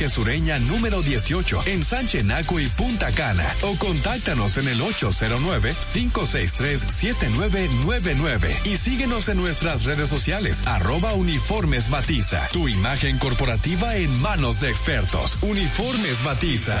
Parque Sureña número 18 en Sánchez Naco y Punta Cana o contáctanos en el 809-563-7999 y síguenos en nuestras redes sociales arroba uniformes batiza. Tu imagen corporativa en manos de expertos. Uniformes batiza.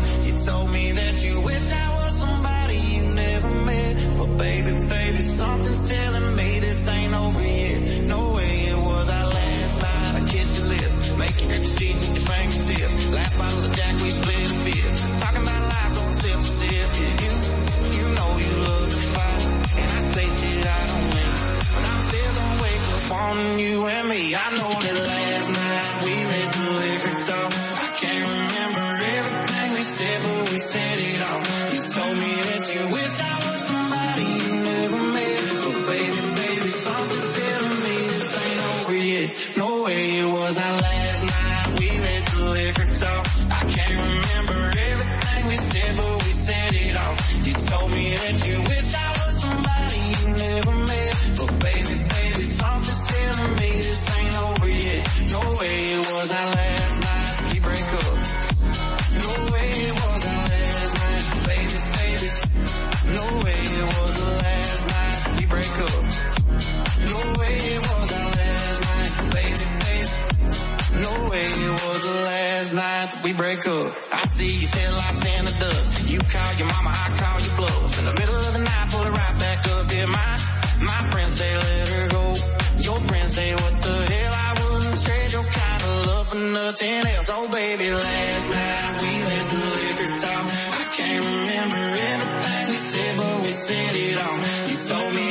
Told me that you wish I was somebody you never met. But baby, baby, something's telling me this ain't over yet. No way it was our last night. I kissed your lips, make you sheets with your fingertips. Last bottle of Jack, we split a fifth. Talking about life, don't sip sip. Yeah, you, you know you love to fight. And I say shit I don't mean. But I'm still gonna wake up on you and me. I know that last night we last night we break up. I see you tail lights in the dust. You call your mama, I call your bluff. In the middle of the night, pull it right back up. Yeah, my, my friends say let her go. Your friends say what the hell, I wouldn't trade your kind of love for nothing else. Oh baby, last night we let the liquor talk. I can't remember everything we said, but we said it all. You told me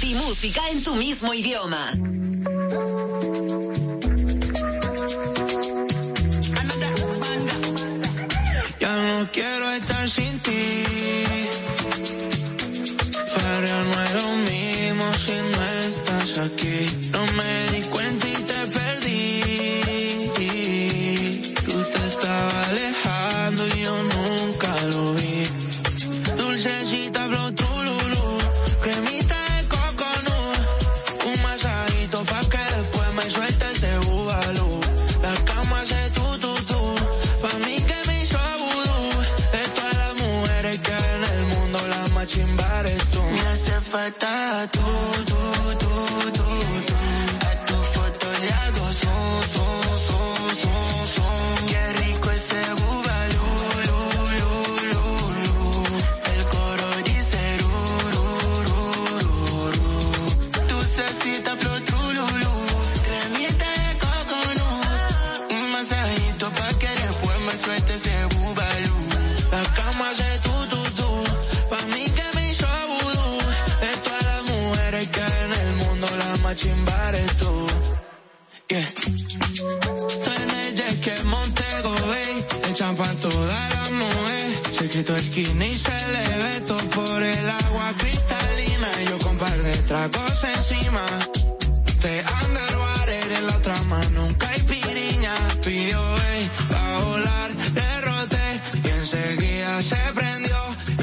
Ti música en tu mismo idioma. Ya no quiero quitó esquina y se le ve todo por el agua cristalina. Y yo con par de tragos encima. De underwater en la otra mano, un caipiriña. Pidió, ey, pa' volar, le roté. Y enseguida se prendió.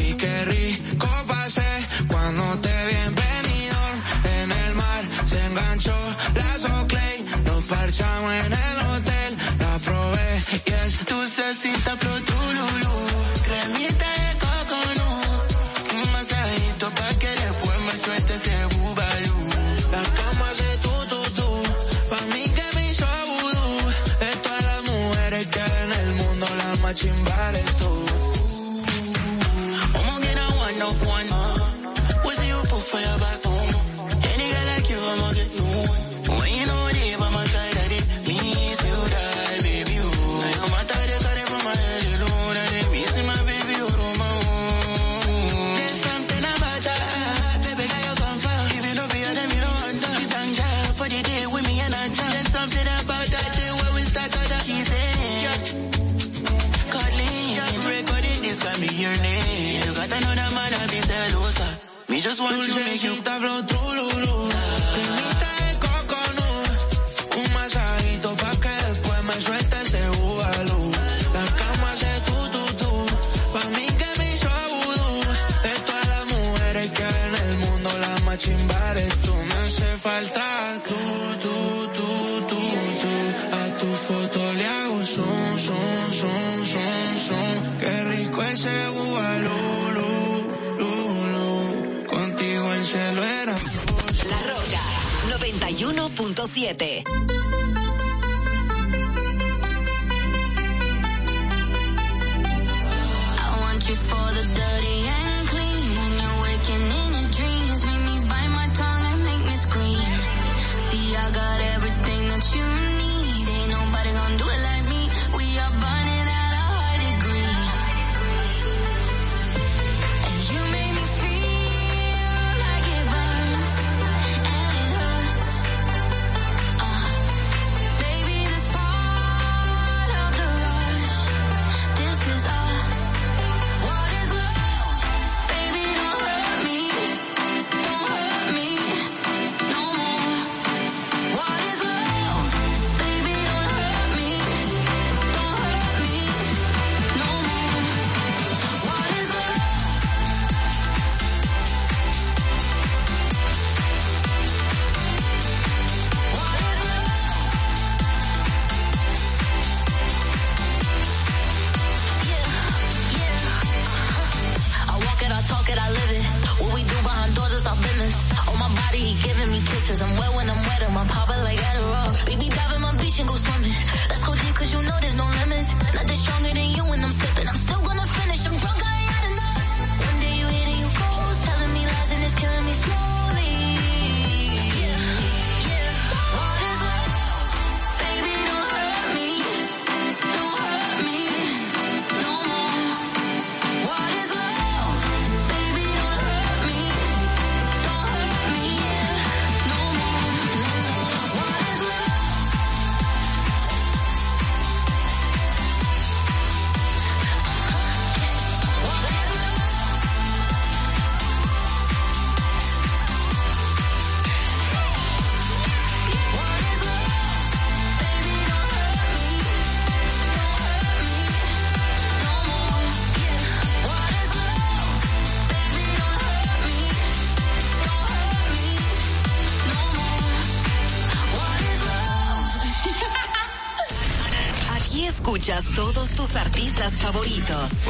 Y qué rico pasé cuando te vi en Benidorm. En el mar se enganchó la Soclay. Nos parchamos en el hotel. La probé y es dulcecita flow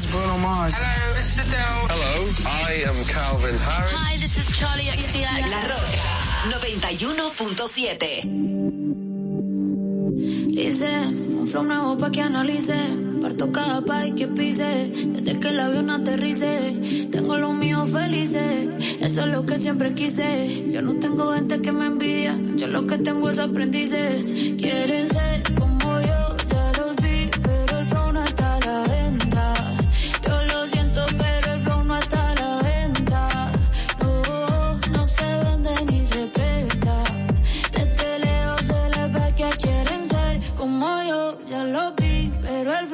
this is Bruno Mars. Hello, this is Adele. Hello, I am Calvin Harris. Hi, this is Charlie XCX. La Roca 91.7. Dice, un flow nuevo pa' que analice. Parto cada país que pise. Desde que el avión aterrice. Tengo los míos felices. Eso es lo que siempre quise. Yo no tengo gente que me envidia. Yo lo que tengo es aprendices. Quieren ser como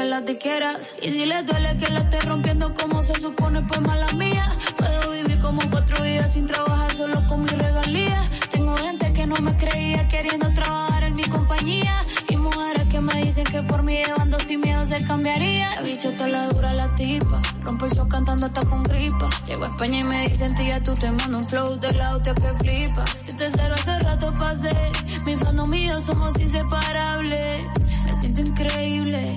También las. Y si les duele que la esté rompiendo como se supone, pues mala mía. Puedo vivir como cuatro vidas sin trabajar solo con mi regalía. Tengo gente que no me creía queriendo trabajar en mi compañía. Y mujeres que me dicen que por mí llevando sin miedo se cambiaría. La bicha toda la dura la tipa. Rompo el show cantando hasta con gripa. Llego a España y me dicen tía tú te mando un flow de la hostia que flipa. Si te cero hace rato pasé. Mi fandom y yo somos inseparables. Me siento increíble.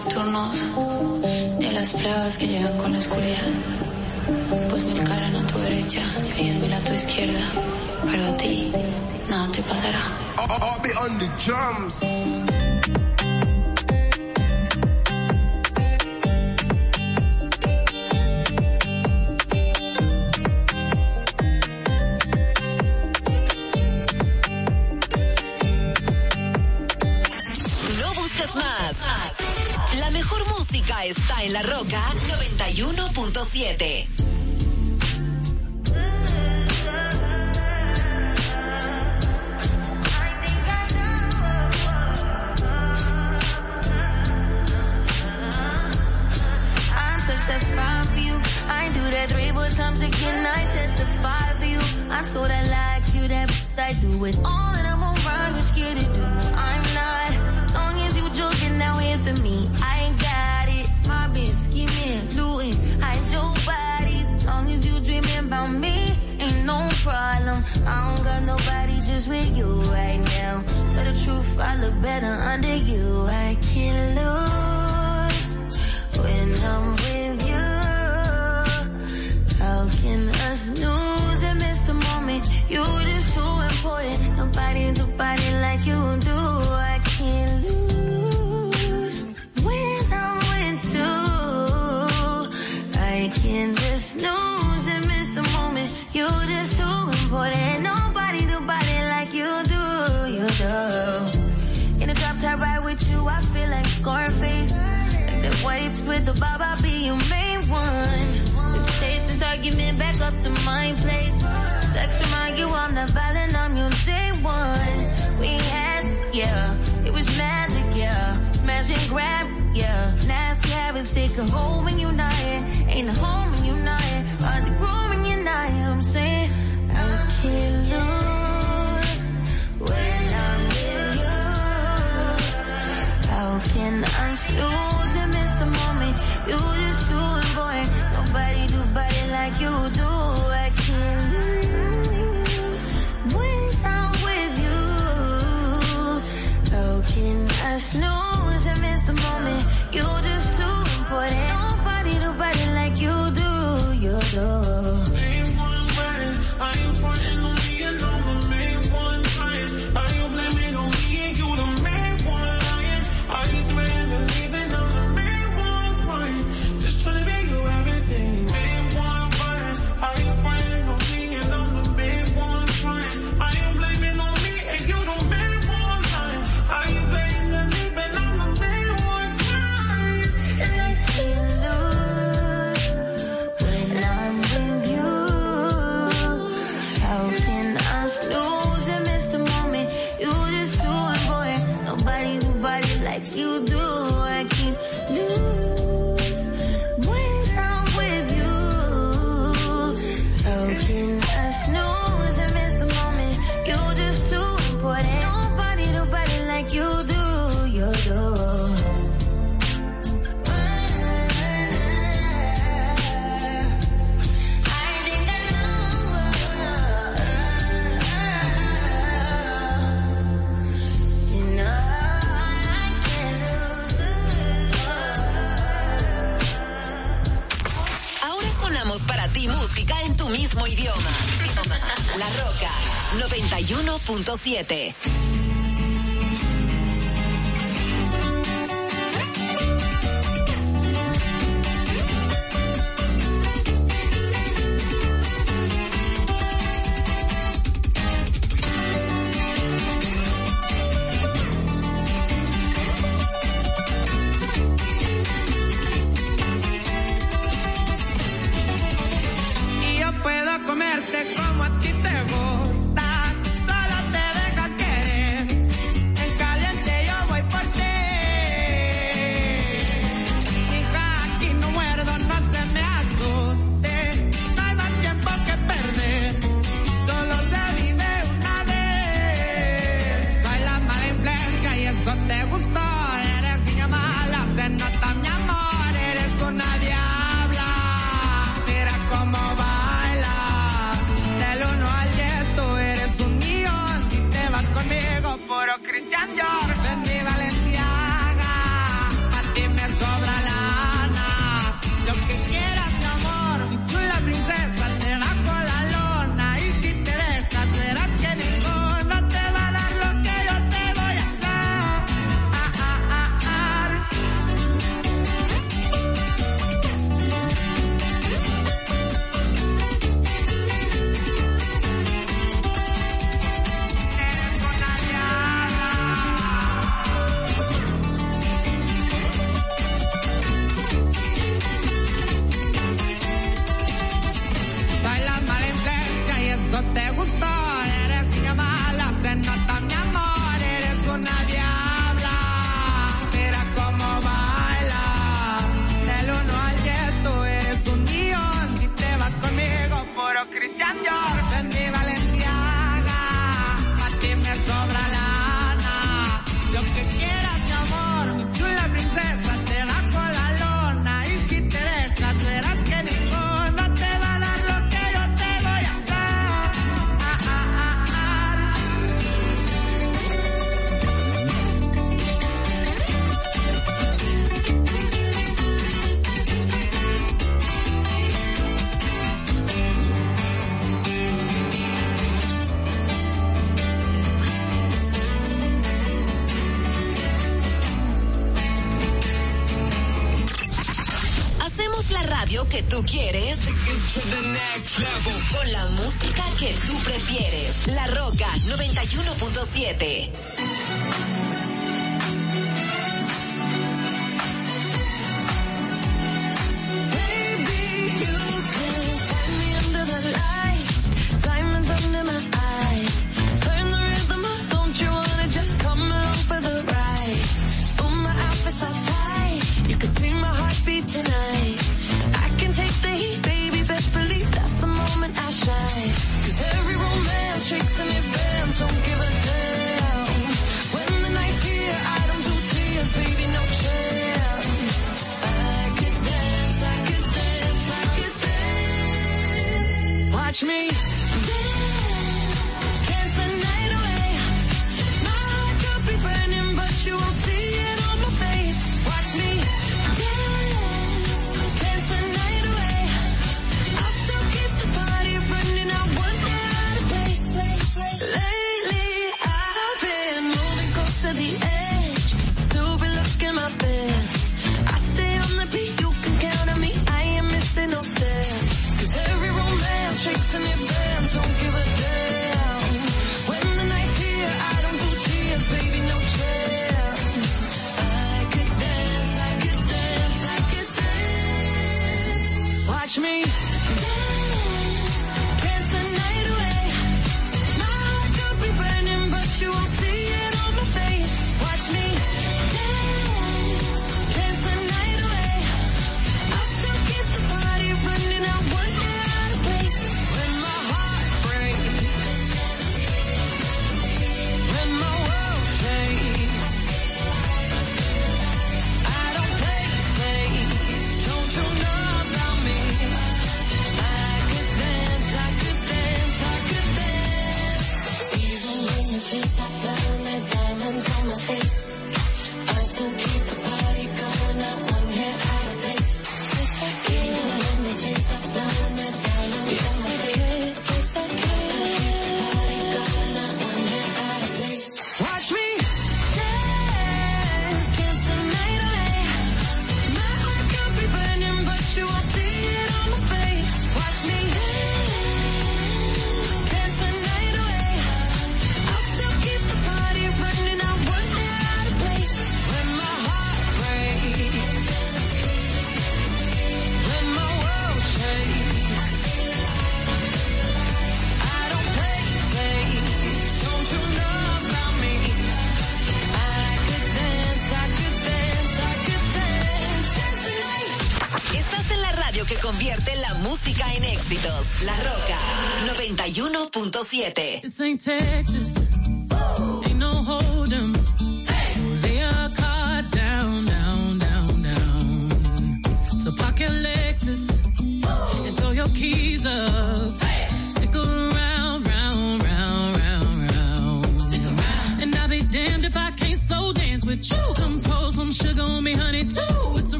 nocturnos, ni las pruebas que llegan con la oscuridad. Pues mil caras a tu derecha y diez mil a tu izquierda, pero a ti nada te pasará. I'll be on the drums. Música está en La Roca 91.7. I'm such that three testify like you, that I do it all and I'm to not. You joking now for me. Problem. I don't got nobody just with you right now. Tell the truth, I look better under you. I can't lose when I'm with you. How can I snooze and miss the moment? You just too important. Nobody do body like you do. Bob, I'll be your main one. Let's take this argument back up to my place. Sex remind you I'm not violent, I'm your day one. We had, yeah, it was magic, yeah. Smash and grab, yeah. Nasty habits take a hold when you're not here. Ain't a home when you're not here. Hard to grow when you're not here. I'm saying, I can't lose when I'm with you. How can I snooze You just too important. Nobody do body like you do. I can't lose when I'm with you. How can I snooze and miss the moment? You just too important. 91.7.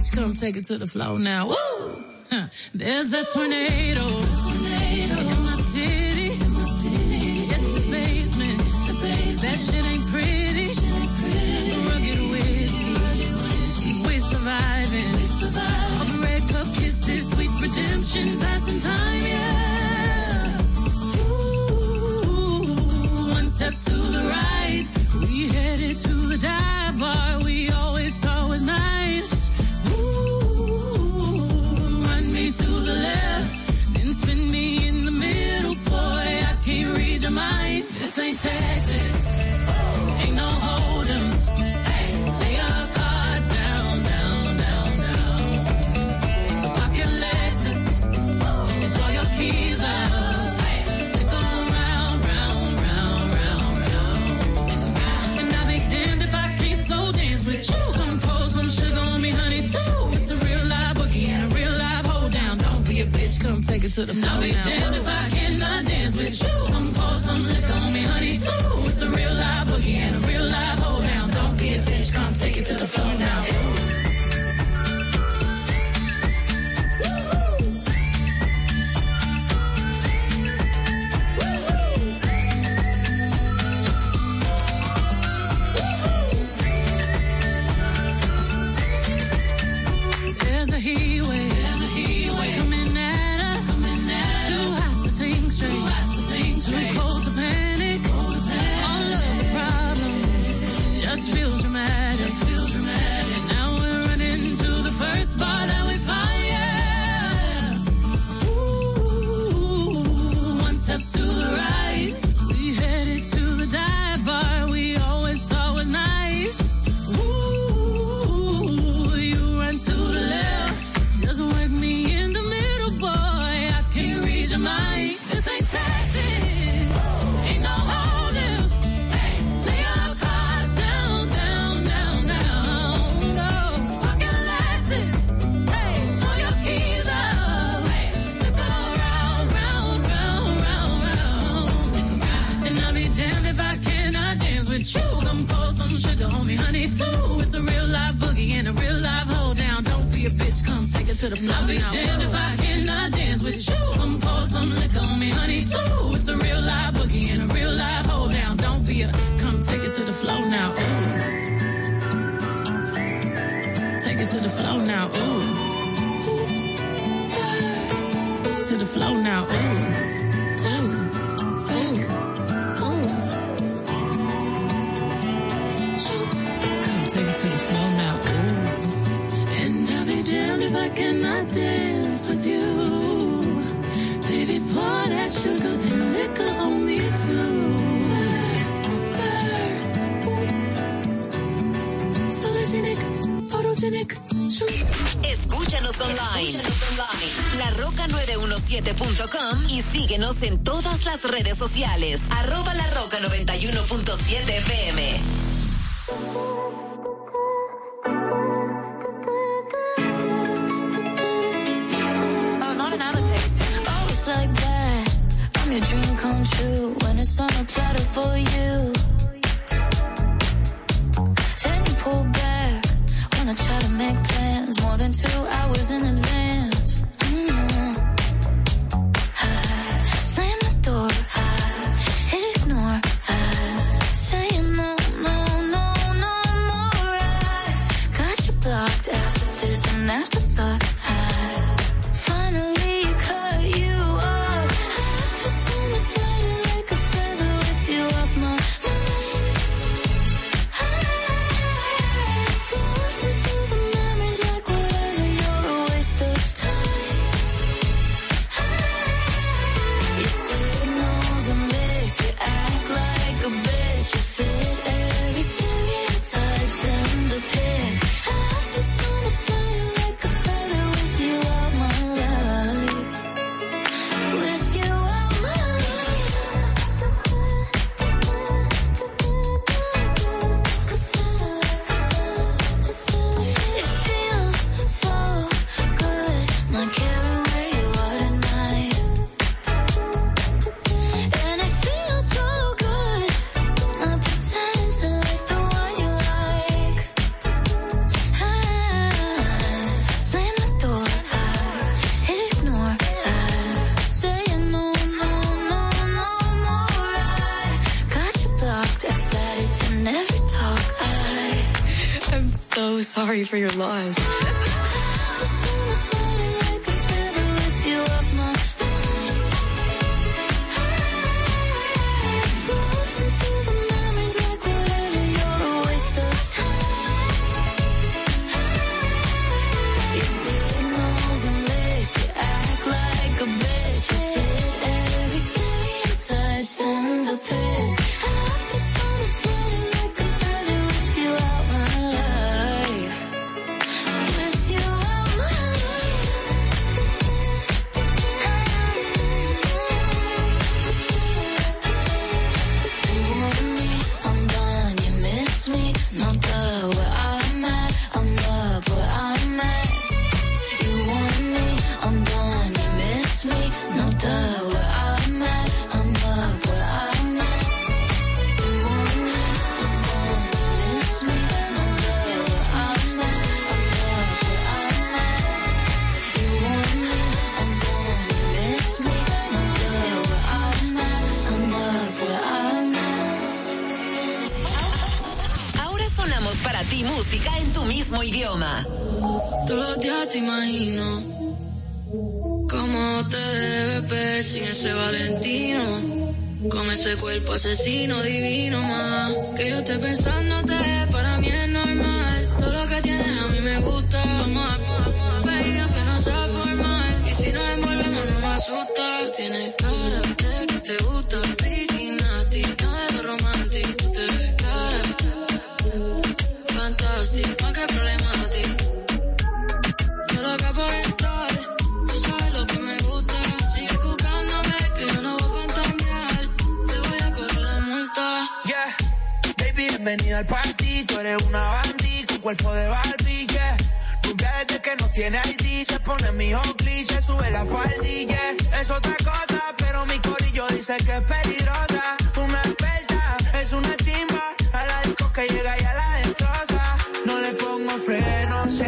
bitch, come take it to the floor now. Woo! There's a tornado. In my city. The basement. That shit ain't pretty. Rugged whiskey. We're surviving. Cup kisses, sweet redemption, passing time, yeah. Ooh, one step to the right. We headed to the dive bar we always Texas. Take it to the floor. I'll be damned if I cannot dance with you. Come pour some liquor on me, honey, too. It's a real live boogie and a real live hold down. Don't be a bitch, come take it to the floor now. I'll be damned if I cannot dance with you. Come pour some liquor on me, honey, too. It's a real live boogie and a real live hold down. Don't be a, come take it to the floor now. Ooh. Take it to the floor now. Ooh. Oops. To the floor now. Ooh. Photogenic, shoot. Escúchanos online. LaRoca917.com y síguenos en todas las redes sociales. Arroba La Roca 91.7 FM. Oh, not another tape. Oh, it's like that. I'm your dream come true when it's on a platter for you. Then you pull back I try to make plans more than two hours in advance.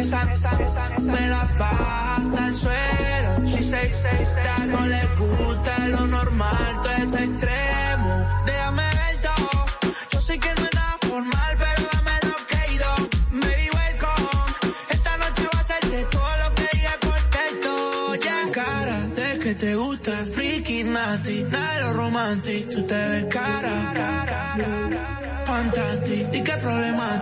me la baja al suelo. Si se no le gusta lo normal, todo es extremo. Déjame ver todo, yo sé que no es nada formal, pero dame lo creído. Baby, welcome, esta noche va a hacerte todo lo que diga por texto. Ya cara de que te gusta el friki nati, nada de lo romántico, tú te ves cara. Pantanti, di que problema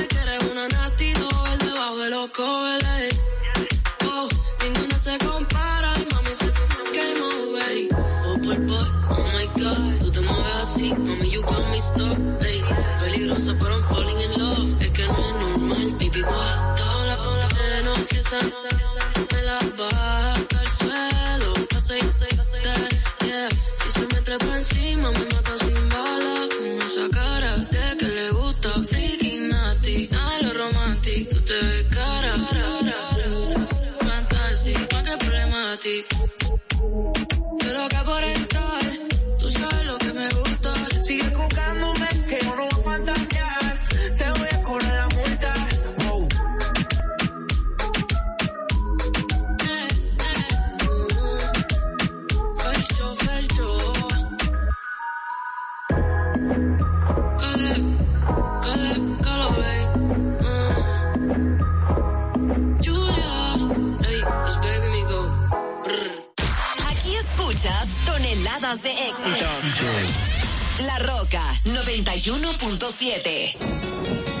up, hey. Peligroso, pero I'm falling in love. Es que no es normal, baby, what the up. Menos si esa me la baja al suelo. Pasa y yeah. Si se me trepa encima, me 91.7.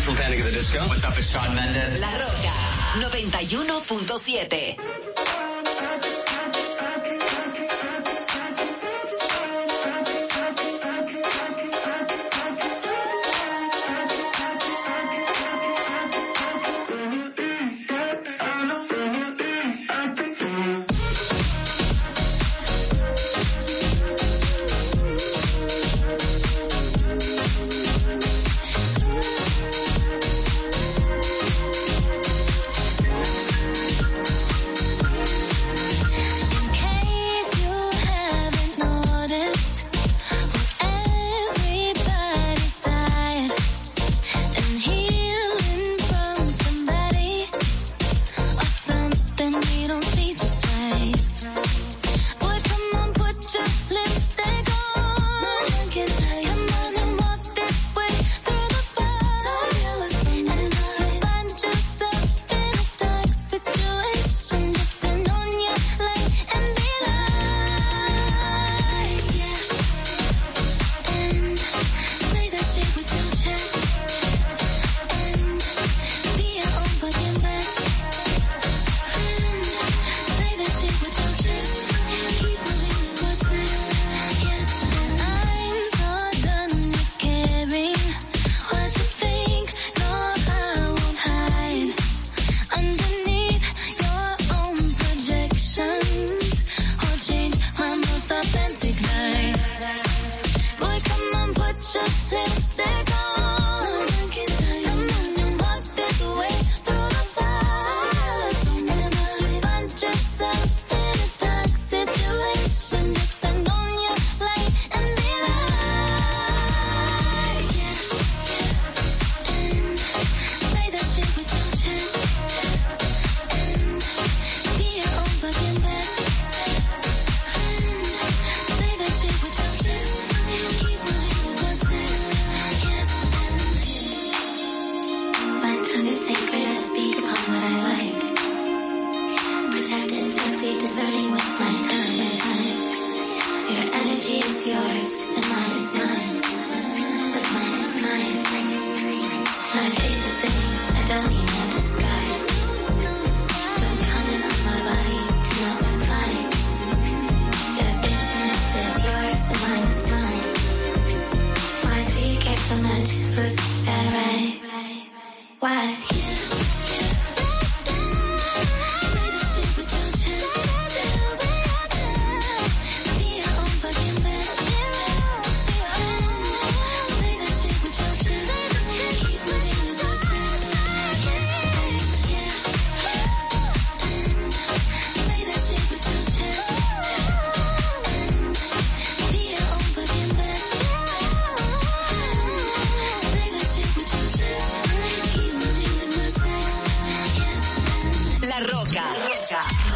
from the Disco. What's up, it's Shawn Mendes. La Roca 91.7.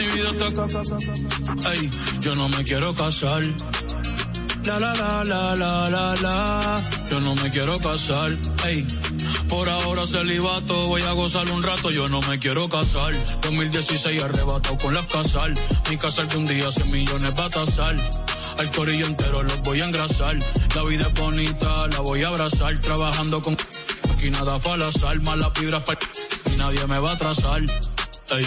Mi vida está Ey, yo no me quiero casar. La la la la la la la. Yo no me quiero casar. Ey, por ahora celibato, voy a gozar un rato, yo no me quiero casar. 2016 arrebatado con las casal. Mi casal que un día 100 millones va a tasar. Al corillo entero los voy a engrasar. La vida es bonita, la voy a abrazar. Trabajando con aquí nada fue al azar. Malas vibras pa' y nadie me va a atrasar. Ey,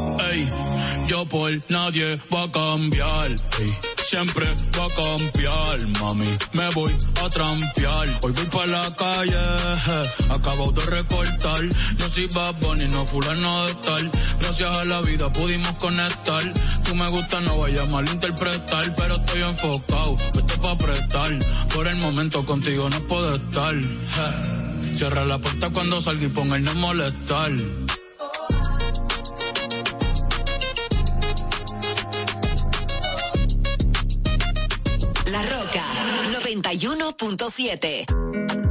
Yo por nadie va a cambiar. Siempre va a cambiar, mami. Me voy a trampear. Hoy voy para la calle, acabo de recortar. Yo soy Bad Bunny, no fulano de tal. Gracias a la vida pudimos conectar. Tú me gusta, no vaya a malinterpretar, pero estoy enfocado. Esto para prestar. Por el momento contigo no puedo estar. Cierra la puerta cuando salga y ponga el no molestar. La Roca 91.7.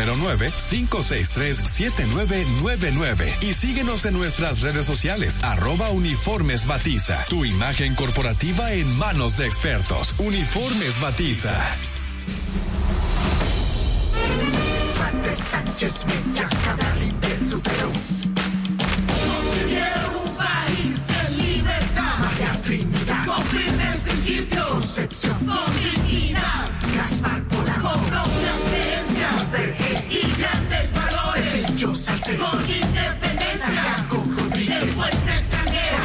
809-563-7999 y síguenos en nuestras redes sociales arroba uniformes batiza. Tu imagen corporativa en manos de expertos. Uniformes batiza. Sánchez un país en libertad. María Trinidad. Con firmes. Concepción. Con dignidad. independencia. Con independencia. Santiago De fuerza extranjera.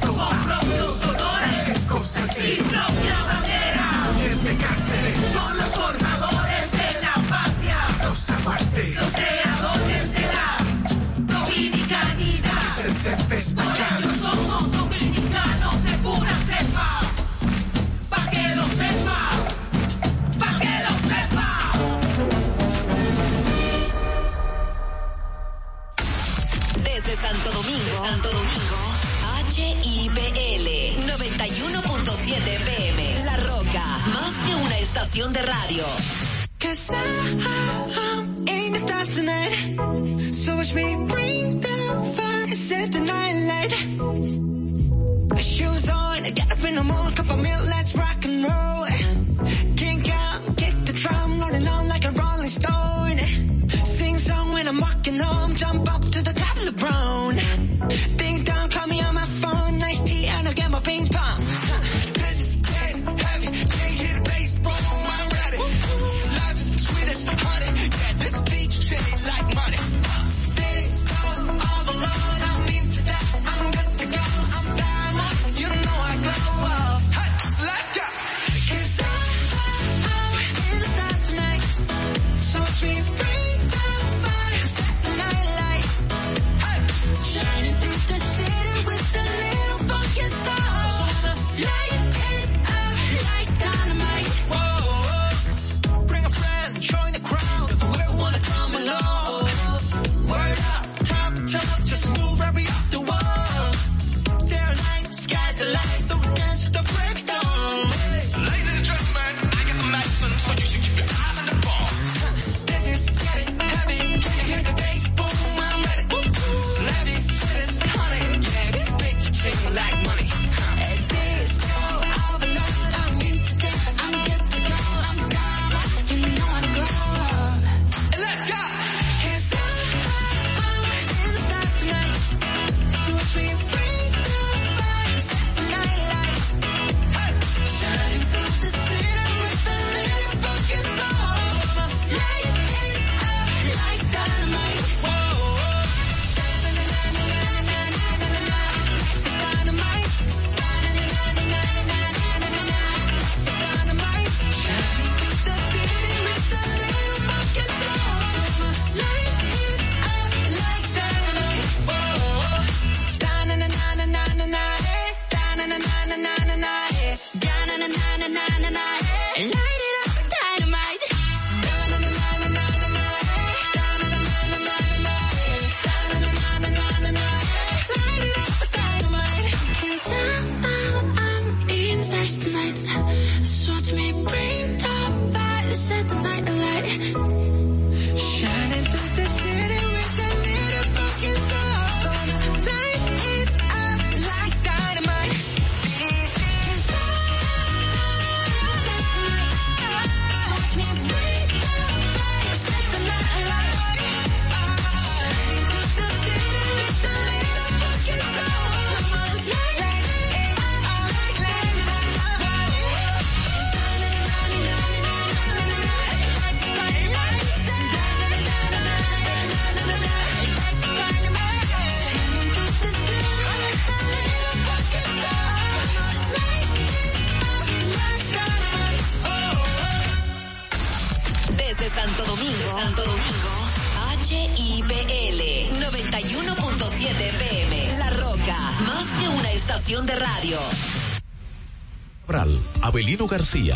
Con olores. Y de radio.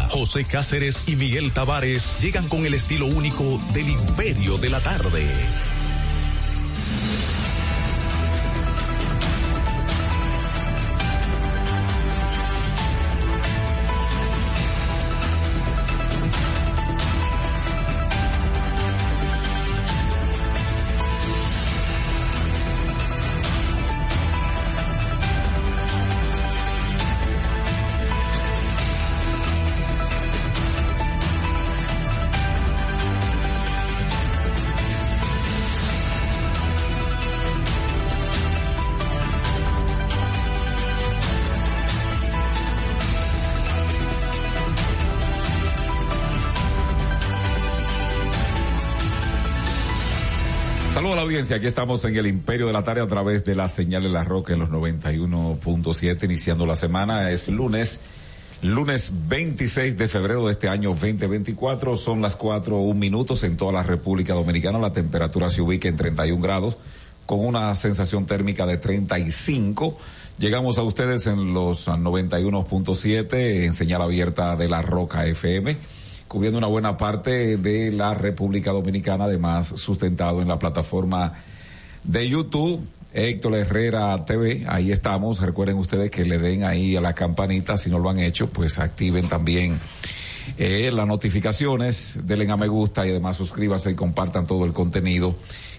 José Cáceres y Miguel Tavares llegan con el estilo único del imperio de la tarde. Audiencia, aquí estamos en el Imperio de la Tarde a través de la señal de la Roca en los 91.7, iniciando la semana, es lunes, lunes 26 de febrero de este año 2024, son las 4, un minutos en toda la República Dominicana, la temperatura se ubica en 31 grados, con una sensación térmica de 35, llegamos a ustedes en los 91.7, en señal abierta de la Roca FM, cubriendo una buena parte de la República Dominicana, además sustentado en la plataforma de YouTube. Héctor Herrera TV, ahí estamos. Recuerden ustedes que le den ahí a la campanita, si no lo han hecho, pues activen también eh, las notificaciones, denle a me gusta y además suscríbanse y compartan todo el contenido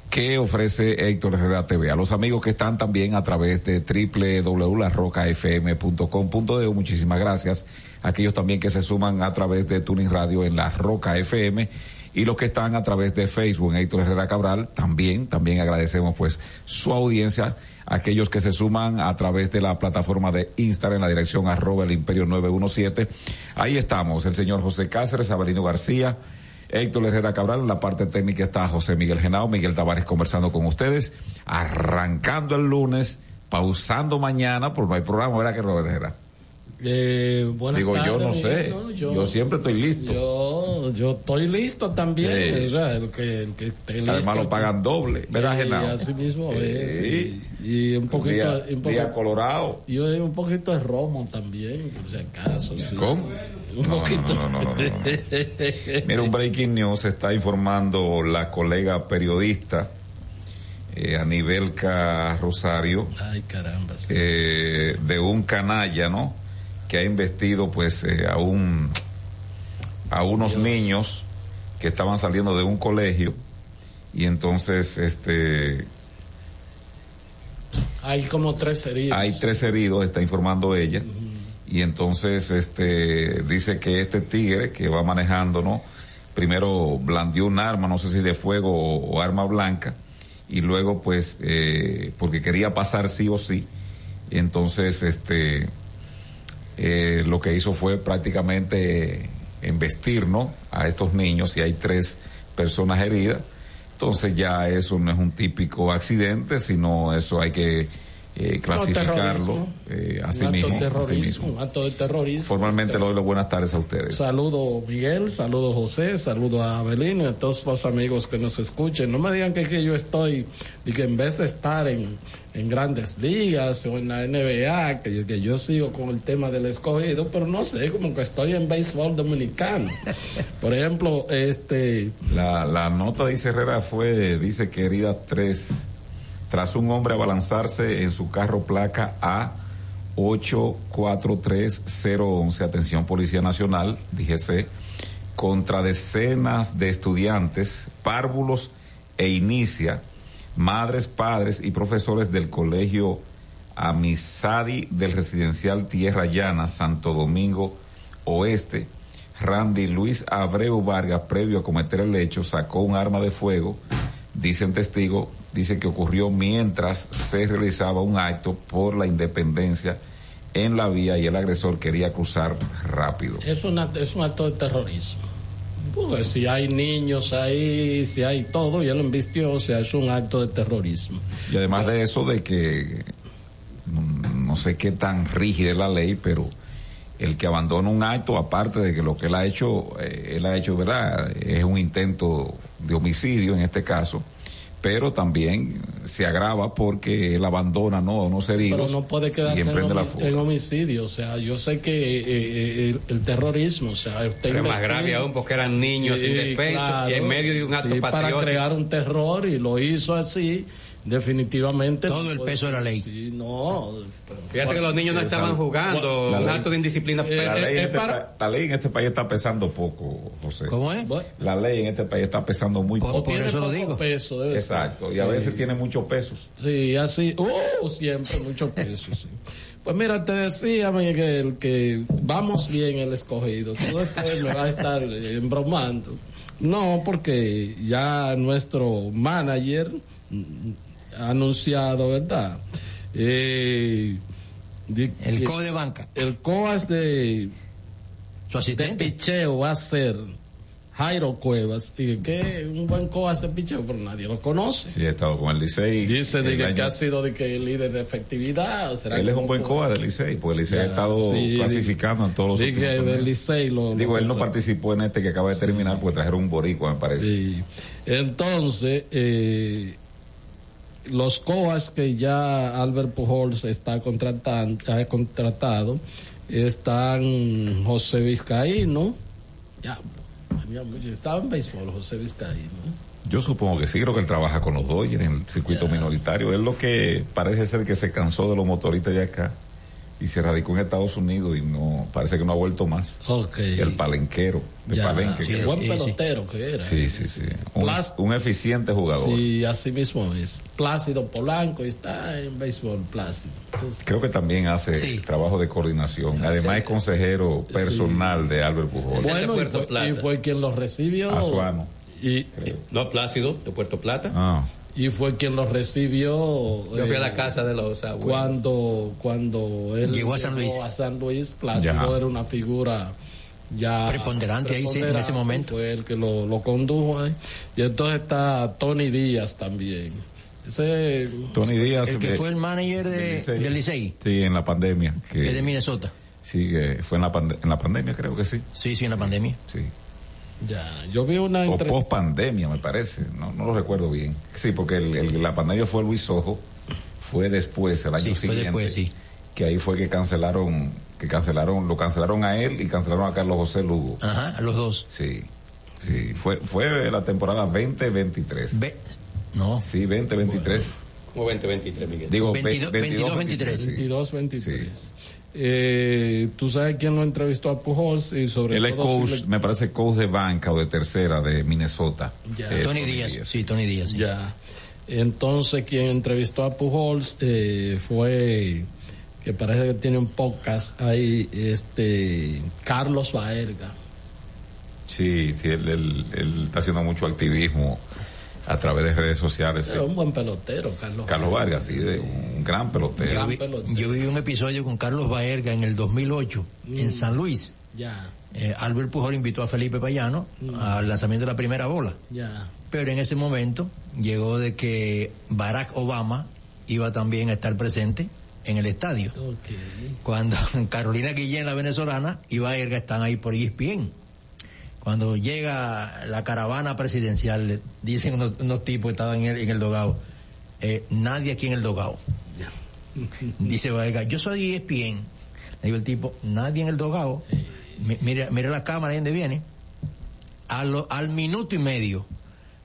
que ofrece Héctor Herrera TV. A los amigos que están también a través de www.larrocafm.com.de, muchísimas gracias. Aquellos también que se suman a través de Tuning Radio en La Roca FM y los que están a través de Facebook en Héctor Herrera Cabral, también, también agradecemos pues su audiencia. Aquellos que se suman a través de la plataforma de Instagram en la dirección arroba el imperio 917. Ahí estamos, el señor José Cáceres, Abelino García, Héctor Herrera Cabral, en la parte técnica está José Miguel Genao, Miguel Tavares conversando con ustedes, arrancando el lunes, pausando mañana, porque no hay programa, ¿verdad que Robert? Eh, buenas Digo, tardes, yo no sé, No, yo, siempre estoy listo. Yo, yo estoy listo también. O sea, el que, el que esté listo. Además lo pagan doble, ¿verdad, Y Genao? así mismo es. Sí. Y, y un poquito. Día- un poco- día colorado. Y un poquito de romo también, por si acaso. Sí. ¿Cómo? Un No, poquito. no, no, no, no, no. Mira, un breaking news está informando la colega periodista eh, Anibelca Rosario Ay, caramba. sí. eh, de un canalla, ¿no? Que ha investido pues eh, a un a unos niños que estaban saliendo de un colegio y entonces este Hay como tres heridos. hay tres heridos, está informando ella. Y entonces este dice que este tigre que va manejando, ¿no? Primero blandió un arma, no sé si de fuego o, o arma blanca, y luego pues, eh, porque quería pasar sí o sí, entonces este eh, lo que hizo fue prácticamente embestir, ¿no? A estos niños y hay tres personas heridas. Entonces ya eso no es un típico accidente, sino eso hay que eh, clasificarlo eh, así mismo, así un acto de terrorismo. Formalmente le doy las buenas tardes a ustedes. Saludo Miguel, saludo José, saludo a Abelino y a todos los amigos que nos escuchen. No me digan que, que yo estoy, y que en vez de estar en, en grandes ligas o en la NBA, que, que yo sigo con el tema del escogido, pero no sé, como que estoy en béisbol dominicano. Por ejemplo, este... La, la nota dice Herrera fue, dice que herida 3 tras un hombre abalanzarse en su carro placa A 843011, atención Policía Nacional, DGC, contra decenas de estudiantes, párvulos e inicia, madres, padres y profesores del colegio Amisadi del residencial Tierra Llana, Santo Domingo Oeste. Randy Luis Abreu Vargas, previo a cometer el hecho, sacó un arma de fuego. Dicen testigos, dice que ocurrió mientras se realizaba un acto por la independencia en la vía y el agresor quería cruzar rápido. Es, una, es un acto de terrorismo. Porque si hay niños ahí, si hay todo, y él embistió, o sea, es un acto de terrorismo. Y además de eso, de que mm, no sé qué tan rígida es la ley, pero el que abandona un acto, aparte de que lo que él ha hecho, eh, él ha hecho, ¿verdad? Es un intento de homicidio en este caso, pero también se agrava porque él abandona, ¿no? A unos heridos. Pero no puede y quedarse en, homi- homicidio. O sea, yo sé que eh, eh, el, el terrorismo, o sea, usted Pero más grave aún porque eran niños Sí, indefensos claro. y en medio de un acto Sí, para patriótico. crear un terror y lo hizo así, definitivamente. Todo el peso de la ley. Sí, no. pero- Fíjate que los niños no estaban jugando, La un ley- acto de indisciplina. La Eh, ley, en eh, este para- pa- la ley en este país está pesando poco, José. ¿Cómo es? La ley en este país está pesando muy poco. tiene poco peso, debe ser. Exacto, y a veces tiene muchos pesos. Sí, así, uh, siempre mucho peso, sí. Pues mira, te decía, Miguel, que vamos bien el escogido. Tú después me vas a estar eh, embromando. No, porque ya nuestro manager anunciado, ¿verdad? Eh, de- El que- co de banca. El COAS de, Su asistente. de picheo va a ser Jairo Cuevas. Y que un buen COAS de picheo, pero nadie lo conoce. Sí, he estado con el Licey. Dice de El que, año- que ha sido de que el líder de efectividad. ¿será Él es un buen fue? coa del Licey, porque el Licey ha estado sí, clasificando en todos los Sí, torneos. del Licey lo, lo Digo, él no participó en este que acaba de terminar porque trajeron un boricua, me parece. Sí. Entonces, eh, los COAS que ya Albert Pujols está contratando, ha contratado, están José Vizcaíno, ya, estaba en béisbol José Vizcaíno. Yo supongo que sí, creo que él trabaja con los Dodgers en el circuito minoritario. Es lo que parece ser que se cansó de los motoristas de acá y se radicó en Estados Unidos y no parece que no ha vuelto más. Ok. El palenquero de Ya, Palenque. sí, que- buen pelotero que era. Sí, sí, sí. Un, Plas- un eficiente jugador. Sí, así mismo es. Plácido Polanco y está en béisbol Plácido. Entonces, Creo que también hace Sí. trabajo de coordinación. Además es consejero personal de Albert Pujol. Bueno, y fue, y fue quien lo recibió. Azuano. Y, No, Plácido, de Puerto Plata. Ah. Y fue quien lo recibió. Yo fui a eh, la casa de los abuelos. Cuando, cuando él Llegó a San Luis. a San Luis, Plácido Ya. era una figura ya Preponderante ahí, sí, en ese preponderante, momento. Fue el que lo, lo condujo ahí. Y entonces está Tony Díaz también. Ese, Tony Díaz. El que eh, fue el manager de, Licey. del Licey, Sí, en la pandemia. que es de Minnesota. sí, que fue en la, pande- en la pandemia, creo que sí. Sí, sí, en la pandemia. Sí. Ya, yo vi una O entrevista. post pandemia, me parece. No, no lo recuerdo bien. Sí, porque el- el- la pandemia fue Luis Ojo. Fue después, el año Sí, fue siguiente. después, sí. Que ahí fue que cancelaron, que cancelaron, lo cancelaron a él y cancelaron a Carlos José Lugo. Ajá, a los dos. Sí. Sí, fue, fue la temporada 2023. Ve- no. Sí, 2023. Como 2023, Miguel. Digo, 22, 22, 23. 22, 23. Eh, ¿Tú sabes quién lo entrevistó a Pujols? Y sobre Él es todo coach, si le- me parece coach de banca o de tercera de Minnesota. Ya. Eh, Tony Díaz, sí, Tony Díaz. sí. Ya. Entonces, quien entrevistó a Pujols eh, fue, que parece que tiene un podcast ahí, este, Carlos Baerga. Sí, sí, él, él- él está haciendo mucho activismo a través de redes sociales. Era un buen pelotero, Carlos. Carlos Vargas, sí, de un gran pelotero. Yo, vi- yo viví un episodio con Carlos Baerga en el 2008 en San Luis. Ya, Eh, Albert Pujol invitó a Felipe Payano al lanzamiento de la primera bola. ya. Pero en ese momento llegó de que Barack Obama iba también a estar presente en el estadio. Cuando Carolina Guillén, la venezolana, y Baerga están ahí por ESPN. Cuando llega la caravana presidencial, dicen unos, unos tipos que estaban en el, en el dogado, eh, nadie aquí en el dogado. Dice Baerga, yo soy ESPN. Le digo el tipo, nadie en el dogado. Mi- Mira, mira la cámara ahí donde viene. A lo- al minuto y medio,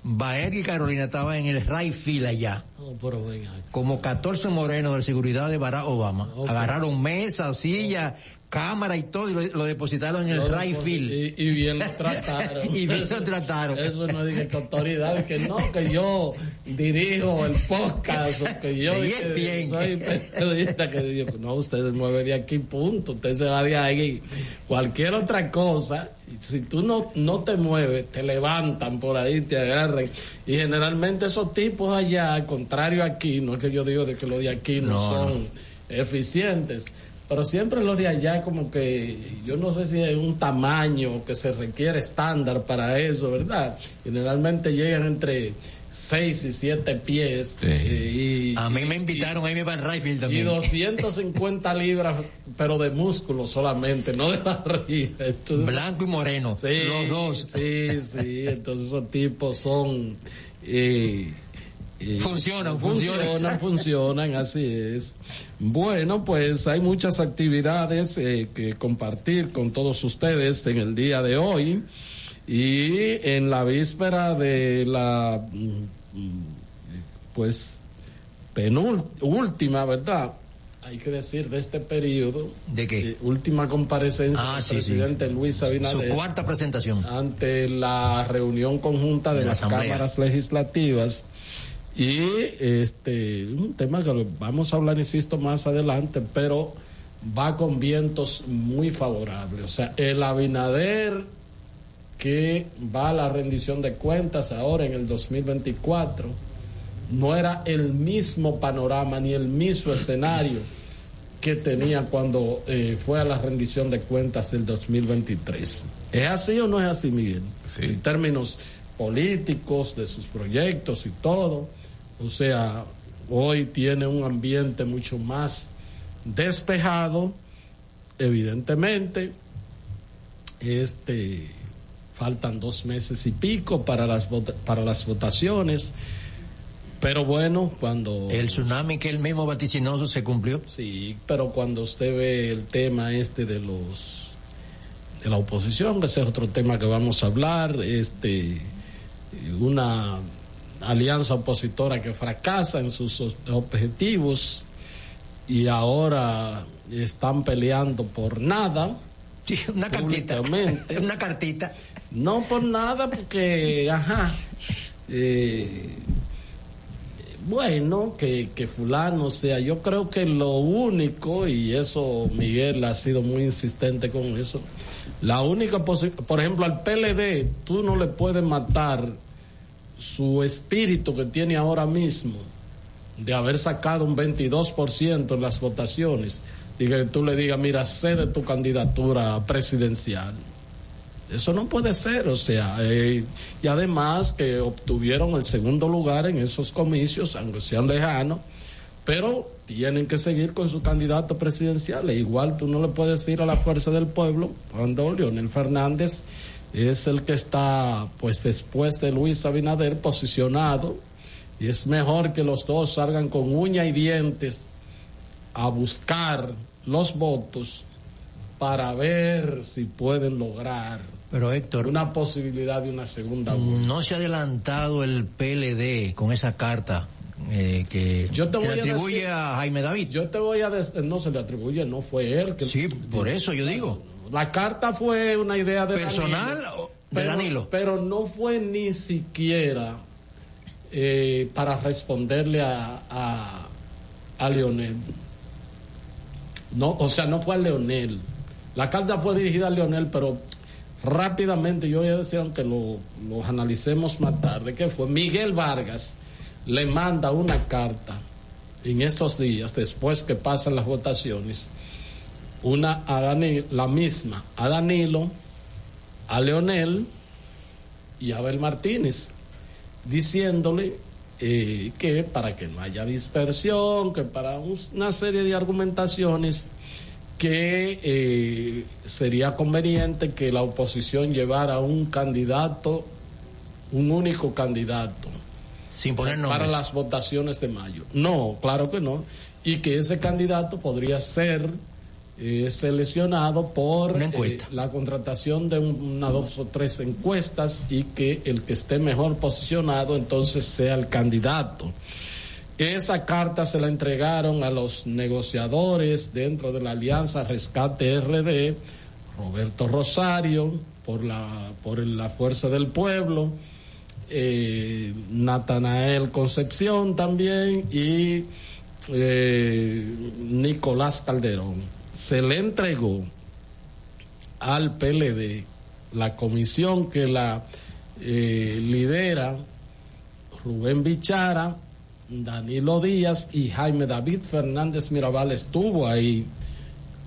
Baerga y Carolina estaban en el right field allá Oh, pero venga. como 14 morenos de seguridad de Barack Obama. Agarraron mesa, silla, cámara y todo y lo, lo depositaron en el right field. Y, y bien lo trataron. Y bien Eso- lo trataron. Eso no diga que autoridad, que no, que yo dirijo el podcast, que yo que ESPN. soy periodista, que digo, no, usted se mueve de aquí, punto, usted se va de ahí. Cualquier otra cosa, si tú no, no te mueves, te levantan por ahí, te agarran. Y generalmente esos tipos allá, al contrario aquí, no es que yo digo de que los de aquí no, No, son eficientes. Pero siempre los de allá como que yo no sé si hay un tamaño que se requiere estándar para eso, ¿verdad? Generalmente llegan entre 6 y 7 pies. eh, y, A mí me invitaron a irme para el right field y también. 250 libras, pero de músculo solamente, no de barriga. Entonces, Blanco y moreno, Sí, los dos. Sí, sí, entonces esos tipos son... eh, eh, Funcionan, funcionan, funcionan. funcionan, así es. Bueno, pues hay muchas actividades eh, que compartir con todos ustedes en el día de hoy y en la víspera de la, mm, pues, penúltima, ¿verdad? Hay que decir de este periodo. ¿De qué? eh, última comparecencia Ah, del sí, sí. presidente Luis Abinader Su cuarta presentación. ante la reunión conjunta de, De la las Asamblea. cámaras legislativas y este un tema que vamos a hablar insisto más adelante pero va con vientos muy favorables o sea el Abinader que va a la rendición de cuentas ahora en el 2024 no era el mismo panorama ni el mismo escenario que tenía cuando eh, fue a la rendición de cuentas del 2023. ¿Es así o no es así, Miguel? En términos políticos, de sus proyectos y todo. O sea, hoy tiene un ambiente mucho más despejado, evidentemente. Este, faltan dos meses y pico para las, para las votaciones. Pero bueno, cuando... El tsunami que él mismo vaticinó se cumplió. Sí, pero cuando usted ve el tema este de los de la oposición, que ese es otro tema que vamos a hablar, este una alianza opositora que fracasa en sus os- objetivos y ahora están peleando por nada. Sí, una cartita. Una cartita. No por nada, porque, ajá, eh, bueno, que, que fulano, sea, yo creo que lo único, y eso Miguel ha sido muy insistente con eso, la única posibilidad, por ejemplo, al PLD, tú no le puedes matar su espíritu que tiene ahora mismo de haber sacado un 22% en las votaciones y que tú le digas, mira, cede tu candidatura presidencial. Eso no puede ser, o sea, eh, y además que obtuvieron el segundo lugar en esos comicios, aunque sean lejanos, pero tienen que seguir con su candidato presidencial. E igual tú no le puedes decir a la fuerza del pueblo cuando Leonel Fernández es el que está, pues después de Luis Abinader, posicionado, y es mejor que los dos salgan con uña y dientes a buscar los votos para ver si pueden lograr Pero Héctor, una posibilidad de una segunda vuelta. no se ha adelantado el PLD con esa carta eh, que Yo te se voy le a atribuye decir- a Jaime David. Yo te voy a decir, no se le atribuye, no fue él. Que Sí, por eso yo digo. La carta fue una idea de ¿Personal Danilo, de pero, Danilo? Pero no fue ni siquiera eh, para responderle a, a, a Leonel. No, o sea, no fue a Leonel. La carta fue dirigida a Leonel, pero rápidamente, yo voy a decir, aunque lo, analicemos más tarde, que fue Miguel Vargas le manda una carta en estos días, después que pasan las votaciones, una a Danilo, la misma a Danilo, a Leonel y a Abel Martínez, diciéndole eh, que para que no haya dispersión, que para un- una serie de argumentaciones que eh, sería conveniente que la oposición llevara un candidato, un único candidato. Sin poner Para las votaciones de mayo. No, claro que no. Y que ese candidato podría ser eh, seleccionado por Una encuesta. eh, la contratación de un- una, dos o tres encuestas y que el que esté mejor posicionado entonces sea el candidato. Esa carta se la entregaron a los negociadores dentro de la Alianza Rescate RD, Roberto Rosario, por la, por la Fuerza del Pueblo, eh, Natanael Concepción también y eh, Nicolás Calderón. Se le entregó al PLD la comisión que la eh, lidera Rubén Bichara, Danilo Díaz y Jaime David Fernández Mirabal estuvo ahí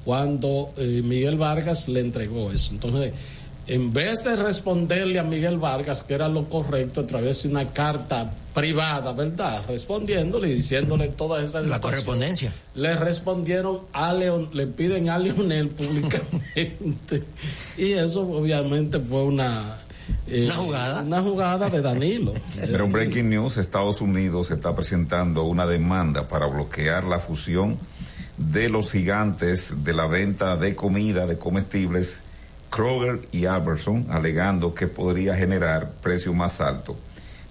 cuando eh, Miguel Vargas le entregó eso. Entonces, en vez de responderle a Miguel Vargas, que era lo correcto, a través de una carta privada, ¿verdad? Respondiéndole y diciéndole todas esas La correspondencia. Le respondieron a Leon, le piden a Leonel públicamente. y eso obviamente fue una... eh, Una jugada. Una jugada de Danilo. Pero un breaking news, Estados Unidos está presentando una demanda para bloquear la fusión de los gigantes de la venta de comida, de comestibles, Kroger y Albertson, alegando que podría generar precios más altos.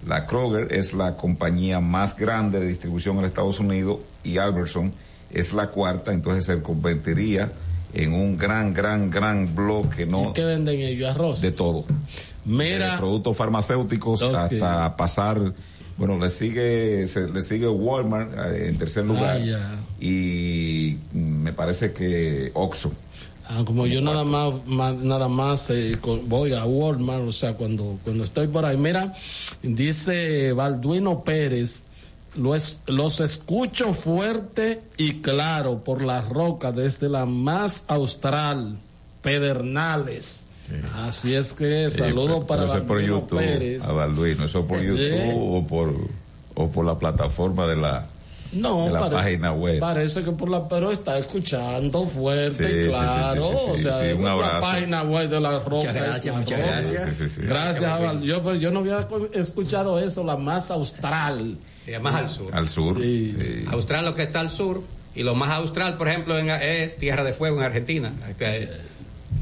La Kroger es la compañía más grande de distribución en Estados Unidos y Albertson es la cuarta, entonces se convertiría en un gran, gran, gran bloque, ¿no? ¿Qué venden ellos? Arroz. De todo. Mira. De productos farmacéuticos hasta pasar, bueno, le sigue, se- le sigue Walmart eh, en tercer lugar. Ah, ya. Y mm, me parece que Oxxo. Ah, como yo nada más, nada más eh, voy a Walmart, o sea, cuando, cuando estoy por ahí. Mira, dice Balduino Pérez, los, los escucho fuerte y claro por la roca desde la más austral, Pedernales. Así es que saludo para por Balduino YouTube, Pérez. a Balduino, eso es por YouTube o por o por la plataforma de la No, la parece, página web. parece que por la, pero está escuchando fuerte Sí, y sí, sí, claro, sí, sí, o sea, sí, un la página web de la roca. Muchas gracias, muchas roca. gracias. Sí, sí, sí. Gracias, Aval. Yo, pero yo no había escuchado eso, la más austral. Más al sur. Al sur. Sí. Austral lo que está al sur y lo más austral, por ejemplo, en- es Tierra de Fuego en Argentina. Este,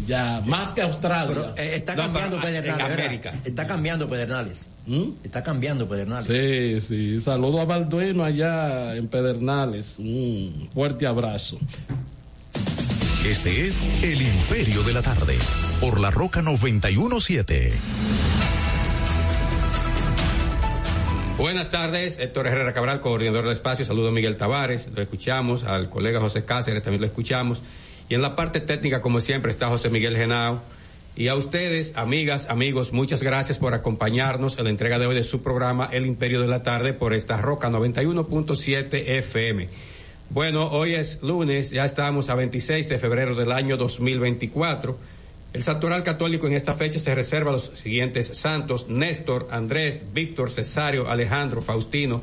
Ya, más que Australia. Pero, eh, está No, cambiando pero, en Pedernales. Está cambiando Pedernales. ¿Mm? Está cambiando Pedernales. Sí, sí. Saludo a Balduino allá en Pedernales. Un fuerte abrazo. Este es El Imperio de la Tarde, por la Roca 917. Buenas tardes, Héctor Herrera Cabral, coordinador del espacio. Saludo a Miguel Tavares, lo escuchamos, al colega José Cáceres también lo escuchamos. Y en la parte técnica, como siempre, está José Miguel Genao. Y a ustedes, amigas, amigos, muchas gracias por acompañarnos en la entrega de hoy de su programa El Imperio de la Tarde por esta Roca 91.7 FM. Bueno, hoy es lunes, ya estamos a 26 de febrero del año 2024. El santoral católico en esta fecha se reserva a los siguientes santos, Néstor, Andrés, Víctor, Cesario, Alejandro, Faustino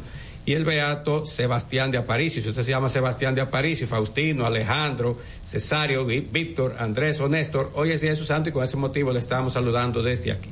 y el beato Sebastián de Aparicio. Si usted se llama Sebastián de Aparicio, Faustino, Alejandro, Cesario, Ví- Víctor, Andrés o Néstor, hoy es día de su santo y con ese motivo le estamos saludando desde aquí.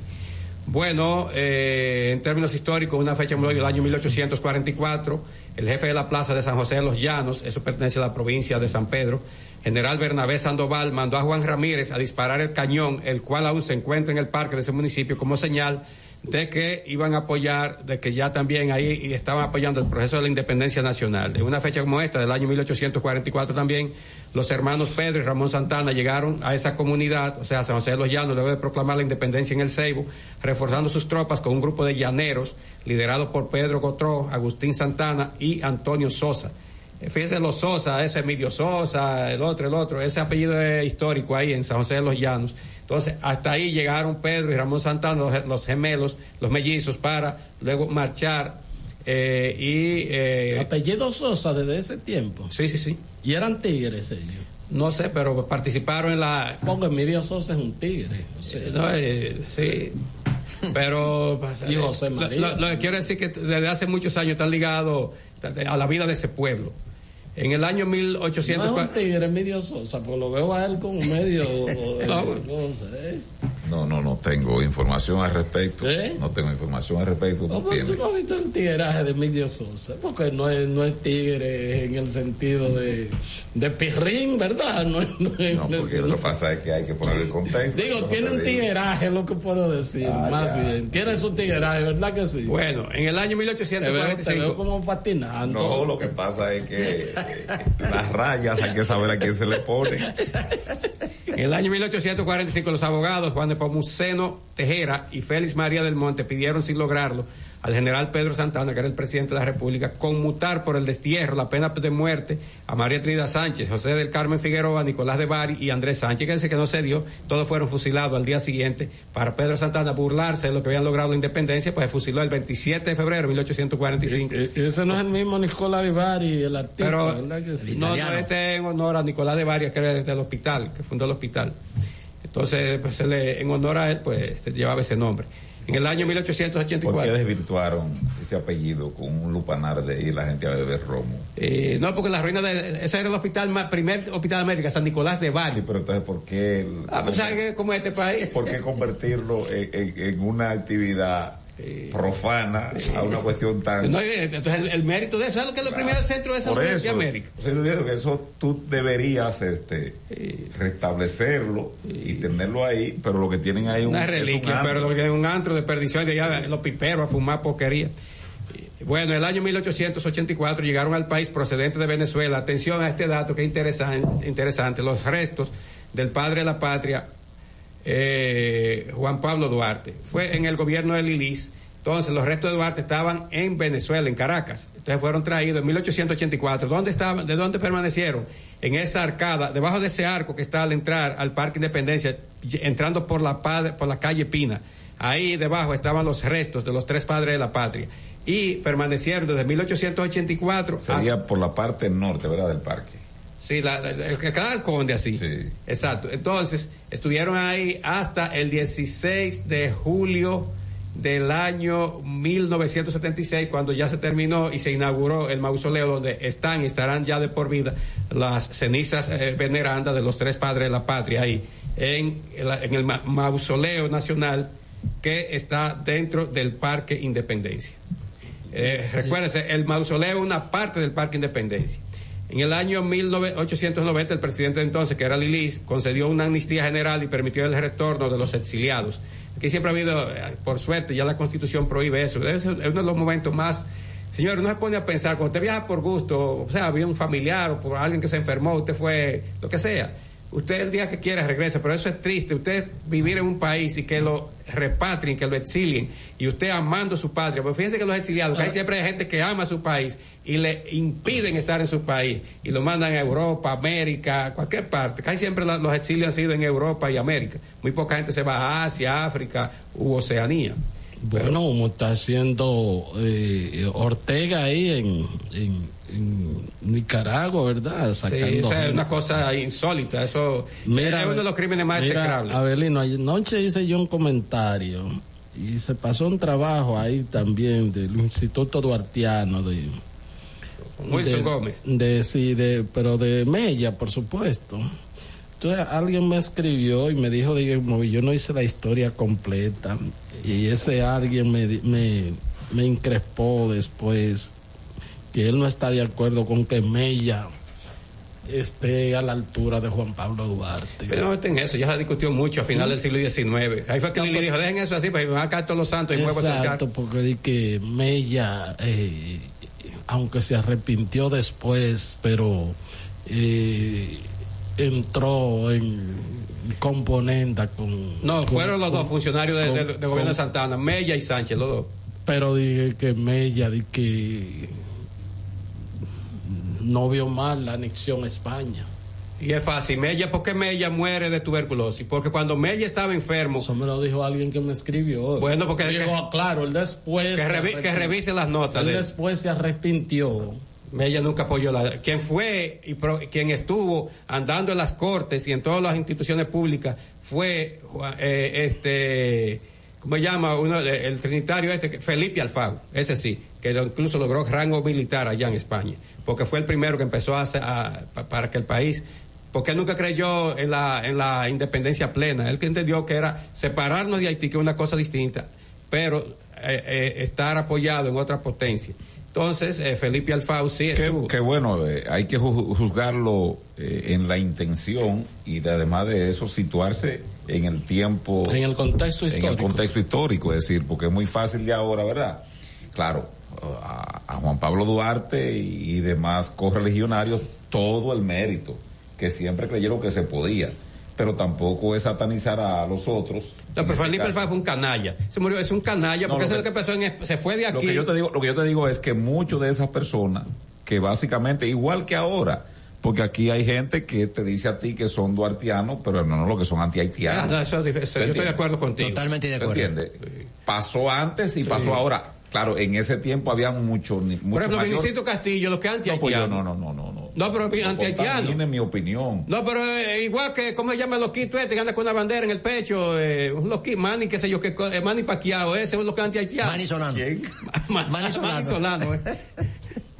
Bueno, eh, en términos históricos, una fecha muy del año 1844, el jefe de la plaza de San José de los Llanos, eso pertenece a la provincia de San Pedro, general Bernabé Sandoval mandó a Juan Ramírez a disparar el cañón, el cual aún se encuentra en el parque de ese municipio como señal de que iban a apoyar, de que ya también ahí estaban apoyando el proceso de la independencia nacional. En una fecha como esta, del año 1844 también, los hermanos Pedro y Ramón Santana llegaron a esa comunidad, o sea, San José de los Llanos, luego de proclamar la independencia en el Ceibo, reforzando sus tropas con un grupo de llaneros, liderado por Pedro Gotró, Agustín Santana y Antonio Sosa. Eh, Fíjense los Sosa, ese Emilio Sosa, el otro, el otro, ese apellido es histórico ahí en San José de los Llanos. Entonces, hasta ahí llegaron Pedro y Ramón Santana, los, los gemelos, los mellizos, para luego marchar eh, y... eh, Apellido Sosa desde ese tiempo. sí, sí, sí. Y eran tigres ellos. No sé, pero participaron en la... Porque Emilio Sosa es un tigre. o sea, Eh, no, eh, sí. Pero Y José lo- María. Lo, lo que quiero decir que desde hace muchos años están ligados a la vida de ese pueblo. En el año No es un 1840 tigre, Emilio Sosa, porque lo veo a él como medio. No, no sé. No, no, no tengo información al respecto. ¿Eh? No tengo información al respecto. No, No pero tú no has visto el tigueraje de Emilio Sosa, porque no es, no es tigre en el sentido de, de pirrín, ¿verdad? No, es- no es- No, porque lo que pasa es que hay que poner el contexto. Digo, tiene un es lo que puedo decir, Ah, más ya. bien. Tiene su tigeraje, ¿verdad que sí? Bueno, en el año te veo, te 1845. veo como patinando. No, lo que pasa es que eh, las rayas hay que saber a quién se le pone. En el año 1845 los abogados Juan de Pomuceno Tejera y Félix María del Monte pidieron sin lograrlo al general Pedro Santana, que era el presidente de la República, conmutar por el destierro la pena de muerte a María Trinidad Sánchez, José del Carmen Figueroa, Nicolás de Bari y Andrés Sánchez, que dice que no se dio, todos fueron fusilados al día siguiente. Para Pedro Santana burlarse de lo que habían logrado la independencia, pues se fusiló el 27 de febrero de 1845. E- Ese no es el mismo Nicola Vivari, el artista, Pero ¿verdad que sí? no, no, este en honor a Nicolás de Varias, que era del hospital, que fundó el hospital. Entonces, pues, se le- en honor a él, pues se llevaba ese nombre. En el año ¿Por qué 1884. desvirtuaron ese apellido con un lupanar de ir la gente a beber romo? Eh, no, porque la ruina de. Ese era el hospital más, primer hospital de América, San Nicolás de Bari. Sí, pero entonces, ¿por qué? el- Ah, pues, ¿sabes? ¿Cómo es este país? ¿Por qué convertirlo en, en- en una actividad profana a una cuestión tan... No, eh, entonces, el, el mérito de eso es lo que es el primer centro de salud eso, de América. o sea, yo digo que eso tú deberías este, restablecerlo y tenerlo ahí, pero lo que tienen ahí un, Una es un reliquia, antro. pero lo que es un antro de perdición de allá, los piperos a fumar porquería. Bueno, en el año 1884 llegaron al país procedentes de Venezuela. Atención a este dato que es interesante, interesante. Los restos del padre de la patria, eh, Juan Pablo Duarte. Fue en el gobierno de Lilis. Entonces, los restos de Duarte estaban en Venezuela, en Caracas. Entonces, fueron traídos en 1884. ¿Dónde estaban? ¿De dónde permanecieron? En esa arcada, debajo de ese arco que está al entrar al Parque Independencia, entrando por la, por la calle Pina. Ahí debajo estaban los restos de los tres padres de la patria. Y permanecieron desde 1884 Sería por la parte norte, ¿verdad? Del parque. Sí, la, el que queda el conde así. Exacto. Entonces, estuvieron ahí hasta el 16 de julio del año 1976, cuando ya se terminó y se inauguró el mausoleo donde están y estarán ya de por vida las cenizas eh, venerandas de los tres padres de la patria ahí, en, el- en el ma- mausoleo nacional que está dentro del Parque Independencia. Eh, recuérdense, el mausoleo es una parte del Parque Independencia. En el año 1890, el presidente de entonces, que era Lilis, concedió una amnistía general y permitió el retorno de los exiliados. Aquí siempre ha habido, eh, por suerte, ya la constitución prohíbe eso. Es uno de los momentos más. Señor, no se pone a pensar, cuando usted viaja por gusto, o sea, había un familiar o por alguien que se enfermó, usted fue, lo que sea. Usted el día que quiera regresa, pero eso es triste. Usted vivir en un país y que lo repatrien, que lo exilien, y usted amando su patria. Porque fíjense que los exiliados, que hay siempre hay gente que ama su país y le impiden estar en su país y lo mandan a Europa, América, cualquier parte. Casi siempre la- los exilios han sido en Europa y América. Muy poca gente se va a Asia, África u Oceanía. Bueno, como está haciendo eh, Ortega ahí en, en Nicaragua, ¿verdad? Sacando Sí, o sea, es una cosa insólita. Eso es uno de los crímenes más mira, execrables. Abelino, anoche hice yo un comentario y se pasó un trabajo ahí también del Instituto Duartiano de Wilson de- Gómez. De, sí, de, pero de Mella, por supuesto. Entonces alguien me escribió y me dijo, yo no hice la historia completa. Y ese alguien me, me, me increspó después que él no está de acuerdo con que Mella esté a la altura de Juan Pablo Duarte. Pero no en eso, ya se discutió mucho a final del siglo XIX. Ahí fue que Lili dijo, dejen eso así, pues me van a caer todos los santos y huevos a Exacto, porque di que Mella, eh, aunque se arrepintió después, pero eh, entró en componenda con... No, con- fueron los con- dos funcionarios del con- de, de gobierno de Santana, Mella y Sánchez, los dos. Pero dije que Mella, di que no vio mal la anexión a España. Y es fácil, Mella, ¿por qué Mella muere de tuberculosis? Porque cuando Mella estaba enfermo... Eso me lo dijo alguien que me escribió. Bueno, porque... Digo, claro, él después... Que, revi- que revise las notas. Él de- después se arrepintió. Ella nunca apoyó la. Quien fue y pro- quien estuvo andando en las cortes y en todas las instituciones públicas fue eh, este ¿cómo se llama? Uno, el trinitario este, Felipe Alfaro, ese sí, que incluso logró rango militar allá en España, porque fue el primero que empezó a hacer, a- para que el país, porque él nunca creyó en la, en la independencia plena, él que entendió que era separarnos de Haití, que es una cosa distinta, pero eh, eh, estar apoyado en otra potencia. Entonces, eh, Felipe Alfaro sí Qué, bueno, eh, hay que ju- juzgarlo eh, en la intención y de- además de eso situarse en el tiempo. En el contexto En el histórico. contexto histórico, es decir, porque es muy fácil de ahora, ¿verdad? Claro, a, a Juan Pablo Duarte y, y demás correligionarios todo el mérito, que siempre creyeron que se podía, pero tampoco es satanizar a los otros. No, pero este Felipe. Alfaro fue un canalla. Se murió, es un canalla, No, porque lo eso es lo que pasó en, se fue de Lo aquí. que yo te digo, lo que yo te digo es que muchos de esas personas que básicamente igual que ahora, porque aquí hay gente que te dice a ti que son duartianos, pero no, no lo que son anti-haitianos. Ah, no, eso es dif- eso- yo estoy de acuerdo contigo. Totalmente de ¿Te acuerdo. entiendes? Pasó antes y Sí. pasó ahora. Claro, en ese tiempo había mucho, mucho Por ejemplo, mayor- Vinicito Castillo, los que No, pues yo anti-haitianos. no, no, no, no, no. No, pero No anti-haitiano. contamine mi opinión. No, pero eh, igual que, ¿cómo se llama el loquito este que anda con una bandera en el pecho? Eh, un loquito, Manny, qué sé yo, que, eh, Manny Paquiao, ese es lo que anti-haitiano. Manny Solano. ¿Quién? Ma- Manny Solano. Manny Solano, eh.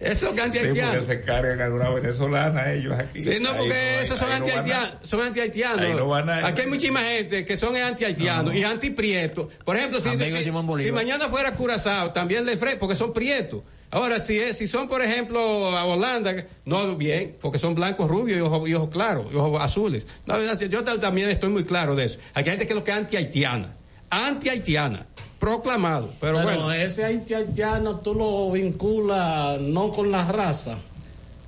Eso es lo que Sí, porque anti-haitiano. se cargan alguna venezolana ellos aquí. Sí, no, porque hay- esos son ahí no a- anti-haitianos. Son anti-haitianos. No a- Aquí hay muchísima gente que son anti-haitianos y anti-prietos. Por ejemplo, si, mañana fuera Curazao, también le fre porque son prietos. Ahora, si es, si son, por ejemplo, a Holanda, no bien, porque son blancos, rubios y ojos, claros, y ojos azules. No, yo ta- también estoy muy claro de eso. Aquí hay gente que es lo que es anti-haitiana. Anti-haitiana. Proclamado. Pero, Pero bueno. ese haiti- haitiano tú lo vinculas no con la raza.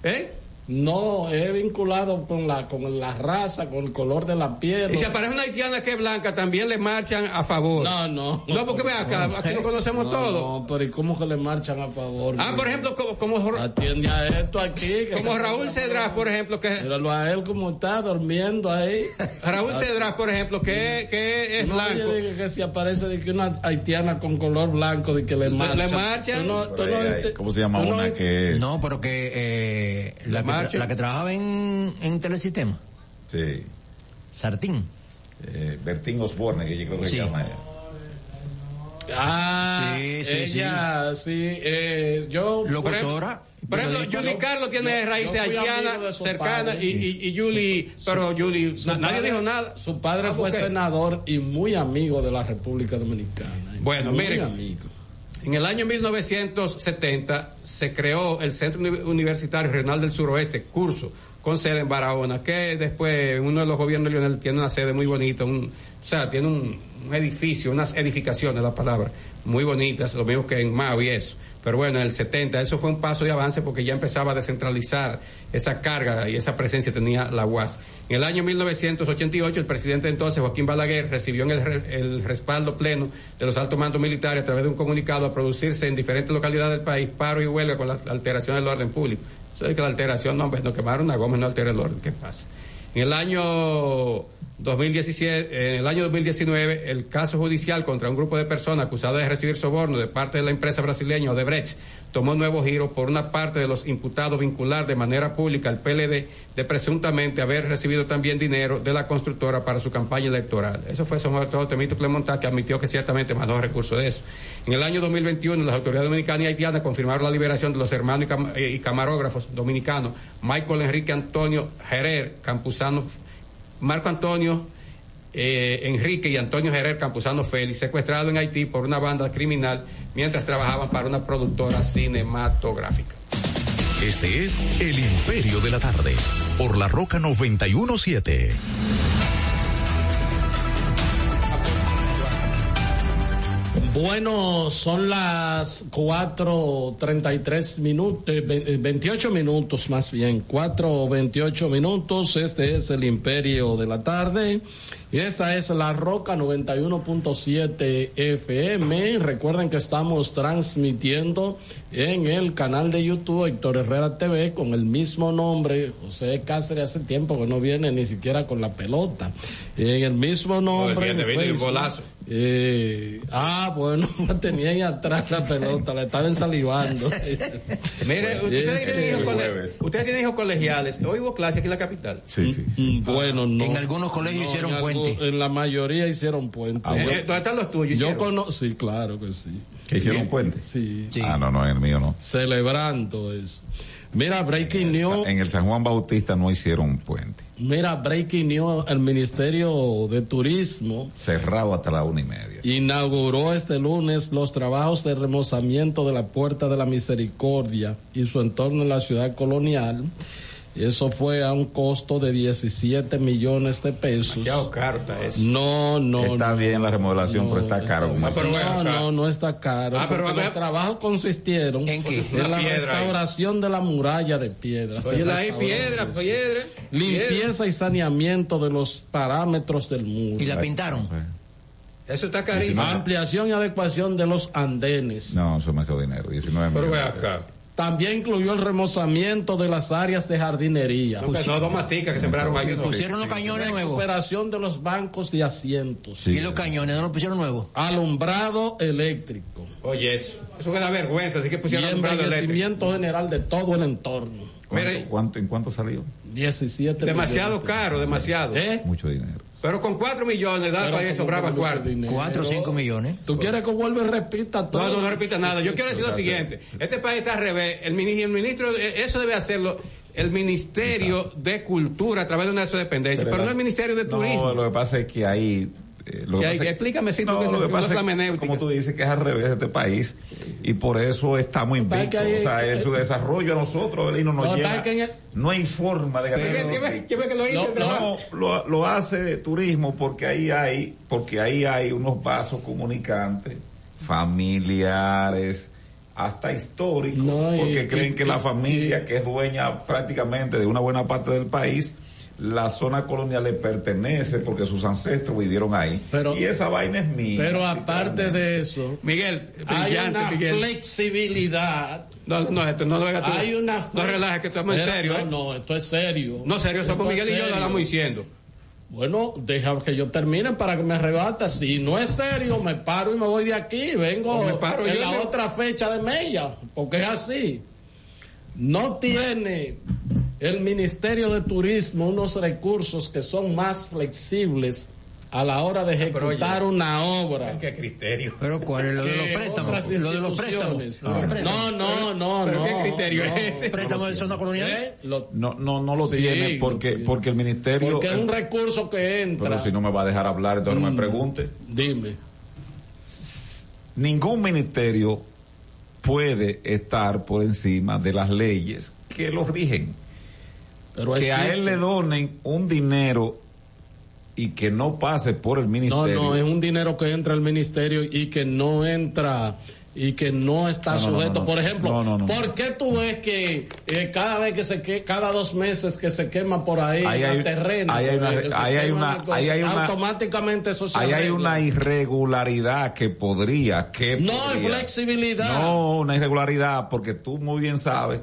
¿Eh? No, es vinculado con la, con la raza, con el color de la piel. Y si aparece una haitiana que es blanca, también le marchan a favor. No, no. No, porque ve acá, aquí lo conocemos No, todo. No, pero ¿y cómo que le marchan a favor? Ah, por ejemplo, como, como, Atiende a esto aquí. que como Raúl Cedrás, por ejemplo, que Míralo a él como está durmiendo ahí. Raúl Cedrás, por ejemplo, que, que es no, blanco. yo digo que si aparece de que una haitiana con color blanco de que le marchan. le marchan. Tú tú ahí ¿Cómo se llama una que es? No, pero que eh, la, la que trabajaba en, en Telesistema, Sí. Sartín. Eh, Bertín Osborne, que yo creo que Sí. se llama ella. Ah, Sí, sí, ella, sí, eh, yo. Locutora. Por ejemplo. Julie Carlos tiene yo- raíces haitianas cercanas padre. y, y, y Julie, pero Julie, Su na- nadie padre- dijo nada. Su padre Ah, fue ¿por qué? senador y muy amigo de la República Dominicana. Bueno, Muy miren. amigo. En el año 1970 se creó el Centro Uni- Universitario Regional del Suroeste, curso, con sede en Barahona, que después uno de los gobiernos de Lionel tiene una sede muy bonita, un, o sea, tiene un, un edificio, unas edificaciones, la palabra, muy bonitas, lo mismo que en Mao y eso. Pero bueno, en el 70 eso fue un paso de avance porque ya empezaba a descentralizar esa carga y esa presencia tenía la UAS. En el año 1988 el presidente entonces Joaquín Balaguer recibió en el, el respaldo pleno de los altos mandos militares a través de un comunicado a producirse en diferentes localidades del país paro y huelga con la alteración del orden público. Eso es que la alteración, no, hombre, no quemaron una goma, no altera el orden, ¿qué pasa? En el año 2017, en el año 2019, el caso judicial contra un grupo de personas acusadas de recibir soborno de parte de la empresa brasileña Odebrecht tomó nuevo giro por una parte de los imputados vincular de manera pública al PLD de presuntamente haber recibido también dinero de la constructora para su campaña electoral. Eso fue sobre todo Temito Clemontá que admitió que ciertamente mandó recursos de eso. En el año 2021, las autoridades dominicanas y haitianas confirmaron la liberación de los hermanos y, y camarógrafos dominicanos Michael Enrique Antonio Gerer, Campuzano Marco Antonio eh, Enrique y Antonio Gerer Campuzano Félix, secuestrado en Haití por una banda criminal mientras trabajaban para una productora cinematográfica. Este es El Imperio de la Tarde, por la Roca 917. Bueno, son las 4.33 minutos, eh, ve- eh, 28 minutos más bien, 4.28 minutos. Este es el Imperio de la Tarde. Y esta es La Roca 91.7 FM. Recuerden que estamos transmitiendo en el canal de YouTube Héctor Herrera TV con el mismo nombre. José Cáceres hace tiempo que no viene ni siquiera con la pelota. En el mismo nombre. viene, en Eh, ah, bueno, la tenía ahí atrás la pelota, la estaban salivando. Mire, ustedes tienen, hijos colegiales. Hoy hubo clase aquí en la capital. Sí, sí, sí. Mm, Bueno, no. En algunos colegios hicieron en puente. puente. En la mayoría hicieron puente. Ah, bueno. Eh, ¿Dónde están los tuyos? Yo conozco, sí, claro que sí. ¿Que hicieron puente? Sí. Ah, no, no, en el mío no. Celebrando eso. Mira, Breaking News. En el San Juan Bautista no hicieron puente. Mira, Breaking News, el Ministerio de Turismo Cerrado hasta la una y media. inauguró este lunes los trabajos de remozamiento de la Puerta de la Misericordia y su entorno en la ciudad colonial. Eso fue a un costo de 17 millones de pesos. Demasiado caro está eso. No, no. Está no, bien la remodelación, pero está caro. Ah, pero No, no, no está caro. Ah, pero los trabajos consistieron ¿En qué? en la piedra ahí. restauración de la muralla de piedra. Oye, ahí restauró piedra, eso. piedra. Limpieza y saneamiento de los parámetros del muro. Y la pintaron. Eso está carísimo. Ampliación y adecuación de los andenes. No, eso me hace dinero. 19 Pero ve millones. acá. También incluyó el remozamiento de las áreas de jardinería. No, que no, dos maticas que sembraron ahí. Pusieron los cañones nuevos. Recuperación de los bancos de asientos. Sí. Y los cañones no los pusieron nuevos. Alumbrado eléctrico. Oye, eso. Eso que da vergüenza. Así que Y pusieron alumbrado eléctrico. general de todo el entorno. ¿Cuánto, Mire. cuánto- ¿En cuánto salió? 17 Demasiado millones caro, demasiado. ¿Eh? Mucho dinero. Pero con cuatro millones da Pero para mucho cuarto. dinero. Cuatro o cinco millones. ¿Tú quieres que vuelva y repita todo? No, no, no repita nada. Yo quiero decir lo siguiente. Este país está al revés. El, mini- el ministro, eh, eso debe hacerlo el Ministerio de Cultura a través de una de sus dependencias, pero, no el Ministerio de Turismo. No, lo que pasa es que ahí. Eh, lo que explícame si tú no, que- lo que pasa no es como tú dices, que es al revés de este país y por eso estamos invictos. o sea, en su desarrollo a nosotros, Belino, nos No, llega. el- No hay forma de ganar. ¿Qué ve- qué ve- qué ve que lo No, no, lo, lo hace turismo porque ahí hay, porque ahí hay unos vasos comunicantes familiares hasta históricos, No, y- porque creen y- que la y- familia que es dueña prácticamente de una buena parte del país, la zona colonial le pertenece porque sus ancestros vivieron ahí. Pero- y esa vaina es mía. Pero aparte de eso, Miguel, hay brillante, una Miguel. flexibilidad. No, no, esto no lo hagas tú. Hay una No relajes, que estamos en serio. No, ¿eh? no, esto es serio. No, serio, somos Esto es Miguel y yo lo estamos diciendo. Bueno, deja que yo termine para que me arrebata. Si no es serio, me paro y me voy de aquí. Vengo me paro en yo, la me- otra fecha de Mella, porque es así. No tiene el Ministerio de Turismo unos recursos que son más flexibles a la hora de oye, ejecutar una obra. ¿Qué criterio? Pero ¿cuál es lo de los préstamos? otras Lo de los préstamos. los préstamos. No, no, no, ¿Pero no. qué criterio no. es ese? ¿Préstamos de zona colonial? ¿Eh? No, no, no lo Sí, tiene porque, porque el ministerio. porque es un el- recurso que entra. pero si no me va a dejar hablar, entonces no Mm. me pregunte. Dime. ningún ministerio puede estar por encima de las leyes que lo rigen. Pero que a él le donen un dinero y que no pase por el No, ministerio. no, es un dinero que entra al ministerio y que no entra y que no está No, no, no, sujeto. no, no. Por ejemplo, No, no, no. ¿por qué tú ves que eh, cada vez que se que cada dos meses que se quema por ahí, Ahí el hay- terreno, ahí hay una- eh, ahí hay queman una- las cosas, ahí hay una- automáticamente eso se Ahí hay una irregularidad que podría, que No hay flexibilidad. No, una irregularidad, porque tú muy bien sabes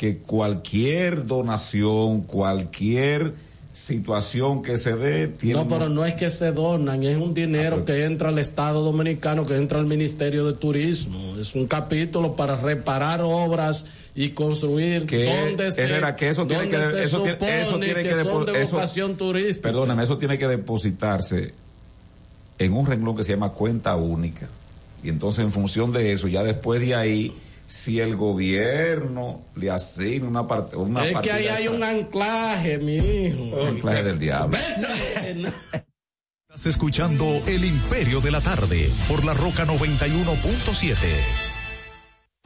que cualquier donación, cualquier situación que se dé, tiene No, pero no es que se donan, es un dinero Ah, pero- que entra al Estado Dominicano, que entra al Ministerio de Turismo. Es un capítulo para reparar obras y construir que donde se, Herrera, que eso tiene que se eso tiene, supone eso tiene que, que, son de eso- vocación turística. Perdóname, eso tiene que depositarse en un renglón que se llama cuenta única. Y entonces en función de eso, ya después de ahí, si el gobierno le asigna una parte una es que ahí hay extra, un anclaje, mi hijo. anclaje del diablo. Vete. Estás escuchando El Imperio de la Tarde por la Roca 91.7.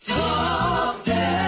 Señor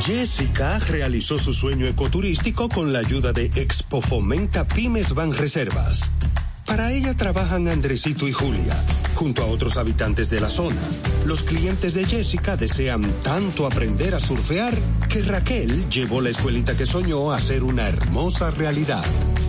Jessica realizó su sueño ecoturístico con la ayuda de Expo Fomenta Pymes Ban Reservas. Para ella trabajan Andresito y Julia, junto a otros habitantes de la zona. Los clientes de Jessica desean tanto aprender a surfear que Raquel llevó la escuelita que soñó a ser una hermosa realidad.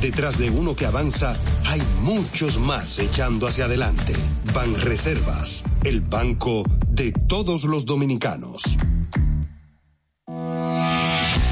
Detrás de uno que avanza, hay muchos más echando hacia adelante. Banreservas, el banco de todos los dominicanos.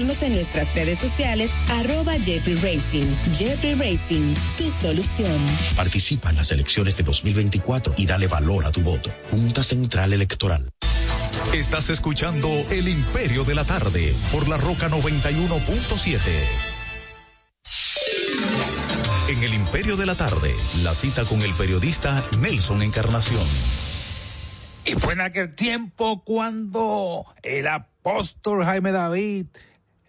seguirnos en nuestras redes sociales, arroba Jeffrey Racing. Jeffrey Racing, tu solución. Participa en las elecciones de 2024 y dale valor a tu voto. Junta Central Electoral. Estás escuchando El Imperio de la Tarde por la Roca 91.7. En El Imperio de la Tarde, la cita con el periodista Nelson Encarnación. Y fue en aquel tiempo cuando el apóstol Jaime David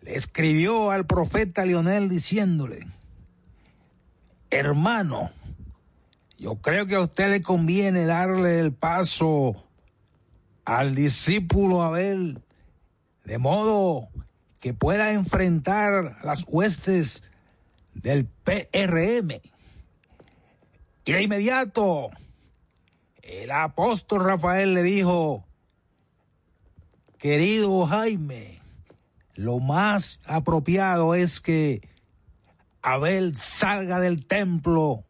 le escribió al profeta Lionel diciéndole, hermano, yo creo que a usted le conviene darle el paso al discípulo Abel, de modo que pueda enfrentar las huestes del PRM. Y de inmediato, el apóstol Rafael le dijo, querido Jaime, lo más apropiado es que Abel salga del templo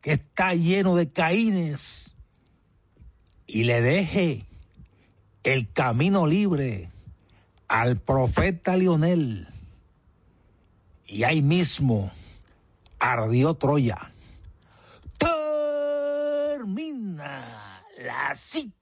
que está lleno de caínes y le deje el camino libre al profeta Lionel. Y ahí mismo ardió Troya. Termina la cita.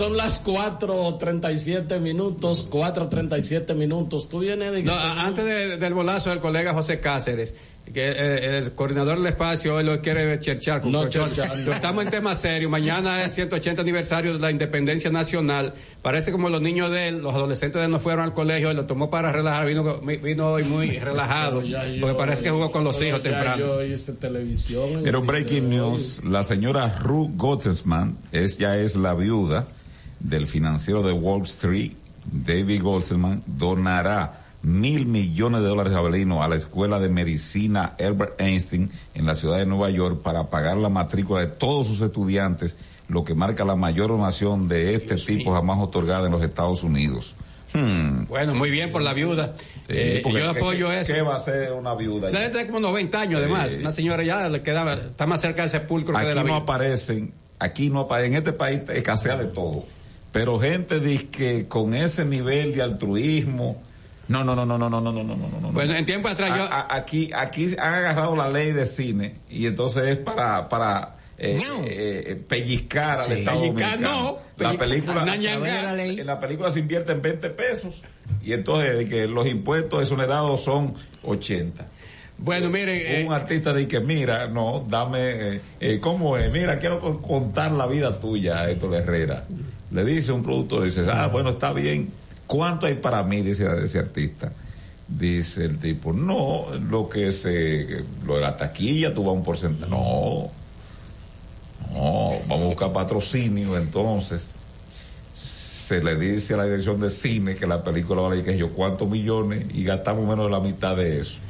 Son las 4.37 minutos, 4.37 minutos. Tú vienes de... No, antes de- del bolazo del colega José Cáceres, que eh, el coordinador del espacio hoy lo quiere cherchar. con No, cherchar, Estamos en tema serio. Mañana es el 180 aniversario de la independencia nacional. Parece como los niños de él, los adolescentes de él no fueron al colegio, él lo tomó para relajar. Vino, vino hoy muy relajado. Yo- porque parece que jugó con los hijos temprano. Yo hice televisión. Pero breaking news, la señora Ruth Gottesman, es, ya es la viuda del financiero de Wall Street, David Gottesman, donará mil millones de dólares Abelino a la Escuela de Medicina Albert Einstein en la ciudad de Nueva York para pagar la matrícula de todos sus estudiantes, lo que marca la mayor donación de este tipo jamás otorgada en los Estados Unidos. Hmm. Bueno, muy bien por la viuda. Sí, Eh, yo ¿qué- apoyo qué- eso. ¿Qué va a ser una viuda? La gente tiene como 90 años además. Una señora ya le quedaba, está más cerca del sepulcro que de Aquí la no vida. aparecen, aquí no aparecen, en este país escasea de todo. Pero gente dice que con ese nivel de altruismo, no, no, no, no, no, no, no, no, no, no, no, no. Bueno, en tiempo atrás yo- A- a- aquí, aquí han agarrado la ley de cine y entonces es para, para eh, eh, pellizcar al Sí. Estado Pellizcar, Dominicano. no, La película, en la película se invierte en 20 pesos y entonces de que los impuestos exonerados son 80. Bueno, miren. Un artista dice que, mira, no, dame, eh, eh, ¿cómo es? Mira, quiero con- contar la vida tuya, Héctor Herrera. Le dice un productor, dice, ah, bueno, está bien. ¿Cuánto hay para mí? Dice ese artista. Dice el tipo, no, lo que se, lo de la taquilla, tú vas un porcentaje. No, no, vamos a buscar patrocinio, entonces se le dice a la dirección de cine que la película vale que yo cuántos millones y gastamos menos de la mitad de eso.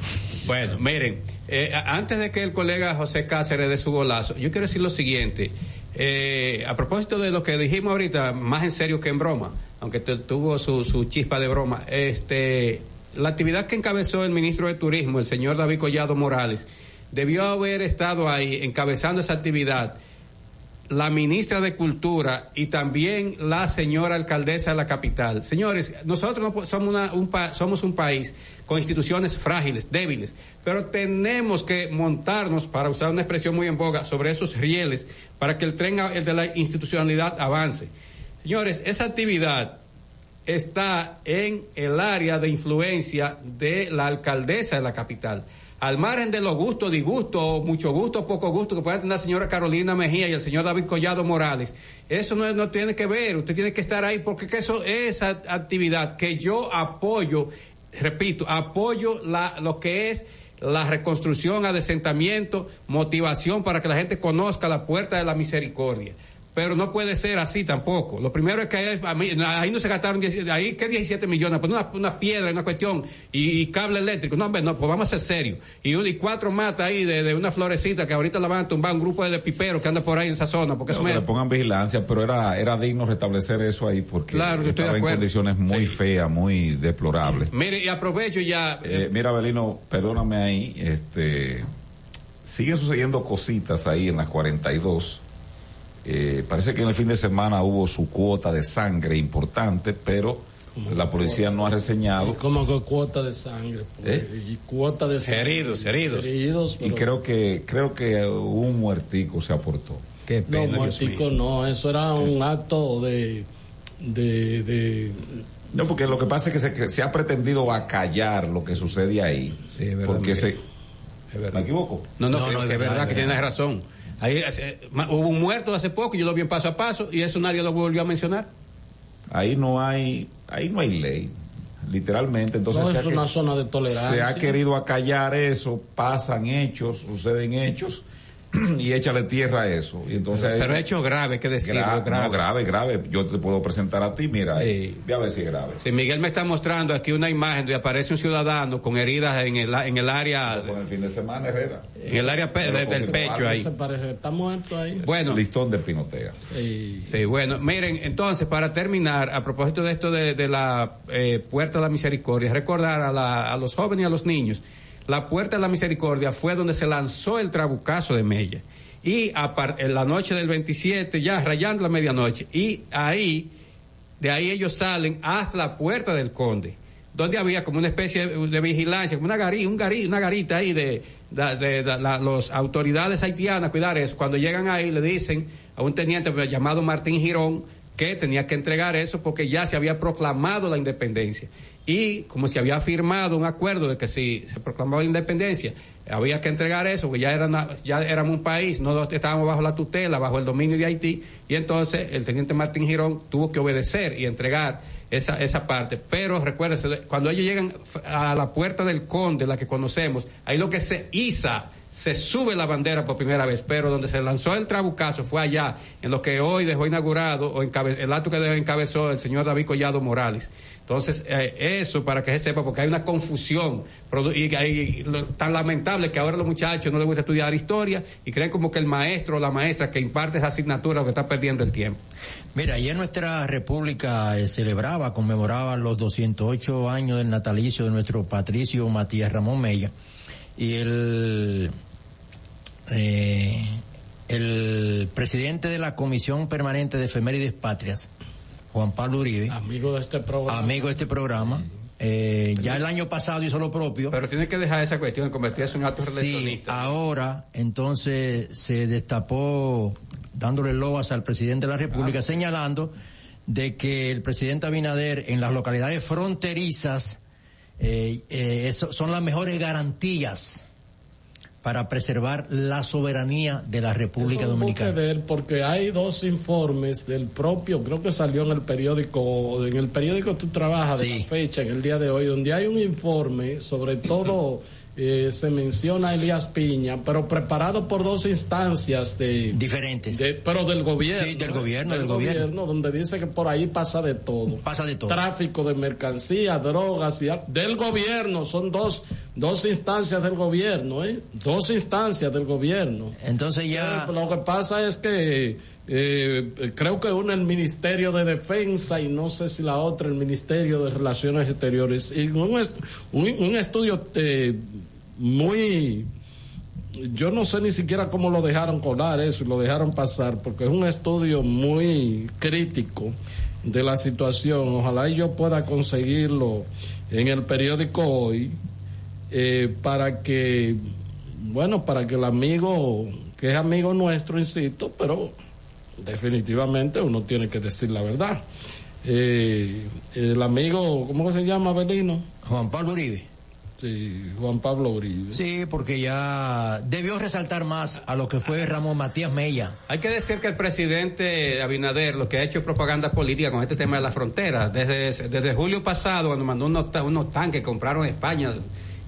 Bueno, miren, eh, antes de que el colega José Cáceres dé su golazo, yo quiero decir lo siguiente. Eh, a propósito de lo que dijimos ahorita, más en serio que en broma, aunque tu- tuvo su, su chispa de broma, este, la actividad que encabezó el ministro de Turismo, el señor David Collado Morales, debió haber estado ahí encabezando esa actividad la ministra de Cultura y también la señora alcaldesa de la capital. Señores, nosotros somos, una- un, somos un país con instituciones frágiles, débiles, pero tenemos que montarnos, para usar una expresión muy en boga, sobre esos rieles para que el tren el de la institucionalidad avance. Señores, esa actividad está en el área de influencia de la alcaldesa de la capital. Al margen de los gustos, disgustos, mucho gusto, poco gusto que puedan tener la señora Carolina Mejía y el señor David Collado Morales, eso no, tiene que ver, usted tiene que estar ahí porque que eso, esa actividad que yo apoyo, repito, apoyo la, lo que es la reconstrucción, adesentamiento, motivación para que la gente conozca la puerta de la misericordia. Pero no puede ser así tampoco. Lo primero es que ahí, ahí no se gastaron 17, ahí que 17 millones, pues una, una piedra, una cuestión, y, y cable eléctrico. No, hombre, no, pues vamos a ser serios. Y, y cuatro matas ahí de, de una florecita que ahorita la van a tumbar un grupo de piperos que anda por ahí en esa zona, porque eso me... le pongan vigilancia, pero era, era digno restablecer eso ahí porque Claro, yo estoy de estaba en condiciones muy feas, muy deplorables. Mire, y aprovecho ya... Eh, mira, Belino, perdóname ahí, este, siguen sucediendo cositas ahí en las 42. Eh, parece que en el fin de semana hubo su cuota de sangre importante, pero la policía no ha reseñado. Como que cuota de sangre. ¿Eh? Y cuota de sangre. Heridos, heridos. Heridos, Y pero- creo que creo que un muertico se aportó. Qué No, muertico no, eso era un acto de, de, de No, porque lo que pasa es que se, que se ha pretendido acallar lo que sucede ahí. verdad, porque se. ¿Me equivoco? No, no, No, que, no, que es es verdad, verdad, que es tienes razón. Ahí hubo un muerto hace poco, yo lo vi en paso a paso, y eso nadie lo volvió a mencionar. Ahí no hay, ahí no hay ley, literalmente. Entonces no se es ha que- una zona de tolerancia. se ha querido acallar eso, pasan hechos, suceden hechos y échale tierra a eso. Y entonces Pero hechos graves, que decir, grave, graves. no, grave, grave. Yo te puedo presentar a ti, mira, ahí. ve a ver si es grave. Sí, Miguel me está mostrando aquí una imagen donde aparece un ciudadano con heridas en el, en el área, Con el fin de semana, Herrera. en el área pe- de- del pecho ahí. Se parece, está muerto ahí. Bueno. Listón de Pinotea. Y- Sí, bueno, miren, entonces, para terminar, a propósito de esto de, de la eh, Puerta de la Misericordia, recordar a, la- a los jóvenes y a los niños, la Puerta de la Misericordia fue donde se lanzó el trabucazo de Mella. Y en la noche del 27, ya rayando la medianoche, y ahí, de ahí ellos salen hasta la Puerta del Conde donde había como una especie de, vigilancia, como una garita, un una garita ahí de, de, de- de la- las autoridades haitianas, cuidar eso. Cuando llegan ahí le dicen a un teniente llamado Martín Girón que tenía que entregar eso porque ya se había proclamado la independencia. Y como se había firmado un acuerdo de que si se proclamaba la independencia, había que entregar eso, porque ya, eran, ya éramos un país, no estábamos bajo la tutela, bajo el dominio de Haití, y entonces el teniente Martín Girón tuvo que obedecer y entregar esa, esa parte. Pero recuérdense, cuando ellos llegan a la puerta del conde, la que conocemos, ahí lo que se iza se sube la bandera por primera vez, pero donde se lanzó el trabucazo fue allá, en lo que hoy dejó inaugurado, o encabe- el acto que dejó encabezó el señor David Collado Morales. Entonces, eh, eso para que se sepa, porque hay una confusión y, hay- lo- tan lamentable que ahora los muchachos no les gusta estudiar historia y creen como que el maestro o la maestra que imparte esa asignatura lo que está perdiendo el tiempo. Mira, ayer nuestra república eh, celebraba, conmemoraba los 208 años del natalicio de nuestro patricio Matías Ramón Mella y el eh, el presidente de la Comisión Permanente de Efemérides Patrias, Juan Pablo Uribe, amigo de este programa, amigo de este programa, eh, ya el año pasado hizo lo propio. Pero tiene que dejar esa cuestión de convertirse en un acto Sí, ahora entonces se destapó dándole loas al presidente de la República señalando de que el presidente Abinader en las localidades fronterizas eh, eh, eso son las mejores garantías para preservar la soberanía de la República Eso Dominicana. porque hay dos informes del propio, creo que salió en el periódico, en el periódico tú trabajas de la fecha, en el día de hoy, donde hay un informe, sobre todo eh, se menciona a Elías Piña, pero preparado por dos instancias de diferentes, pero del gobierno, Sí, del gobierno, del gobierno. donde dice que por ahí pasa de todo, pasa de todo, tráfico de mercancías, drogas y del gobierno, son dos dos instancias del gobierno, ¿eh? dos instancias del gobierno. Entonces ya... Eh, Lo que pasa es que eh, creo que una el Ministerio de Defensa y no sé si la otra el Ministerio de Relaciones Exteriores. Y un, un, un estudio eh, muy... Yo no sé ni siquiera cómo lo dejaron colar eso y lo dejaron pasar porque es un estudio muy crítico de la situación. Ojalá yo pueda conseguirlo en el periódico hoy eh, para que, bueno, para que el amigo, que es amigo nuestro, insisto, pero definitivamente uno tiene que decir la verdad. Eh, el amigo, ¿cómo se llama, Belino? Juan Pablo Uribe. Sí, Juan Pablo Uribe. Sí, porque ya debió resaltar más a lo que fue Ramón Matías Mella. Hay que decir que el presidente Abinader lo que ha hecho es propaganda política con este tema de la frontera. Desde, desde julio pasado, cuando mandó unos, unos tanques, compraron en España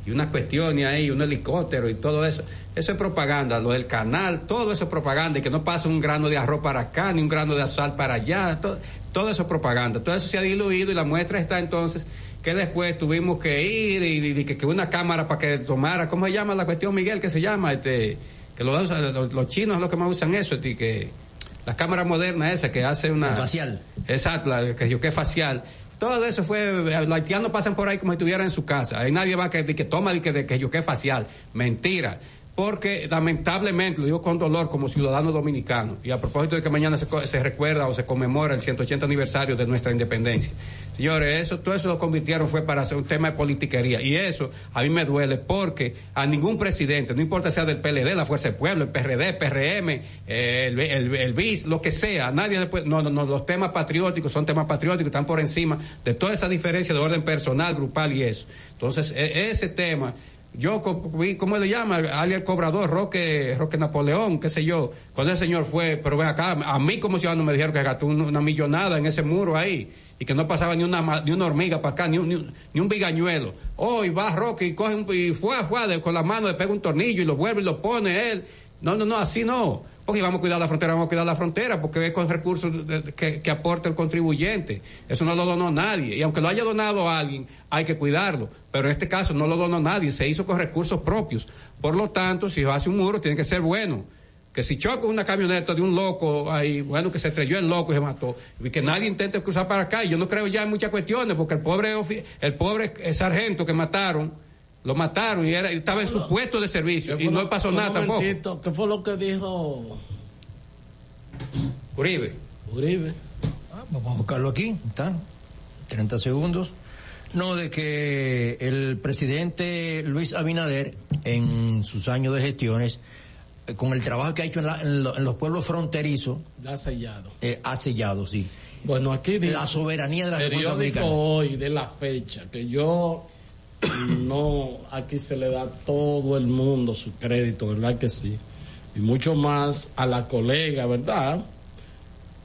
y unas cuestiones ahí, un helicóptero y todo eso. Eso es propaganda, lo del canal, todo eso es propaganda y que no pasa un grano de arroz para acá, ni un grano de sal para allá, todo, todo eso es propaganda. Todo eso se ha diluido y la muestra está entonces que después tuvimos que ir y, y que, que una cámara para que tomara, ¿cómo se llama la cuestión, Miguel? que se llama? Este, que lo usan- los, los chinos es lo que más usan eso, este, que la cámara moderna esa que hace una... Facial. Exacto, la que yo que facial. Todo eso fue, los haitianos pasan por ahí como si estuvieran en su casa. Ahí nadie va a que, que toma de que, de que yo que facial. Mentira. Porque lamentablemente, lo digo con dolor como ciudadano dominicano, y a propósito de que mañana se, se recuerda o se conmemora el 180 aniversario de nuestra independencia. Señores, eso, todo eso lo convirtieron fue para hacer un tema de politiquería. Y eso a mí me duele porque a ningún presidente, no importa sea del PLD, la Fuerza del Pueblo, el PRD, PRM, eh, el, el, el BIS, lo que sea, nadie después, no, no, no, los temas patrióticos son temas patrióticos, están por encima de toda esa diferencia de orden personal, grupal y eso. Entonces, e- ese tema, yo vi, ¿cómo le llama? Ali el cobrador, Roque, Roque Napoleón, qué sé yo. Cuando ese señor fue, pero ven acá, a mí como ciudadano me dijeron que gastó un- una millonada en ese muro ahí y que no pasaba ni una ni una hormiga para acá, ni un, ni un, ni un bigañuelo. Oh, y va Roque y coge y fue, fue con la mano le pega un tornillo y lo vuelve y lo pone él. No, no, no, así no. Porque vamos a cuidar la frontera, vamos a cuidar la frontera, porque es con recursos que, aporta el contribuyente. Eso no lo donó nadie. Y aunque lo haya donado a alguien, hay que cuidarlo. Pero en este caso no lo donó nadie, se hizo con recursos propios. Por lo tanto, si hace un muro, tiene que ser bueno. Que si choca una camioneta de un loco ahí, bueno, que se estrelló el loco y se mató, y que nadie intente cruzar para acá. Yo no creo ya en muchas cuestiones, porque el pobre, el pobre eh, sargento que mataron, lo mataron y era, y estaba en su puesto de servicio y no pasó nada tampoco. momentito, ¿Qué fue lo que dijo Uribe? Uribe. Ah, Vamos a buscarlo aquí, está. 30 segundos. No, de que el presidente Luis Abinader, en sus años de gestiones, eh, con el trabajo que ha hecho en, la- en lo- en los pueblos fronterizos, Ya sellado. eh, ha sellado, sí. Bueno, aquí dice. La soberanía de la República Dominicana. hoy de la fecha, que yo no, aquí se le da a todo el mundo su crédito, ¿verdad que sí? Y mucho más a la colega, ¿verdad?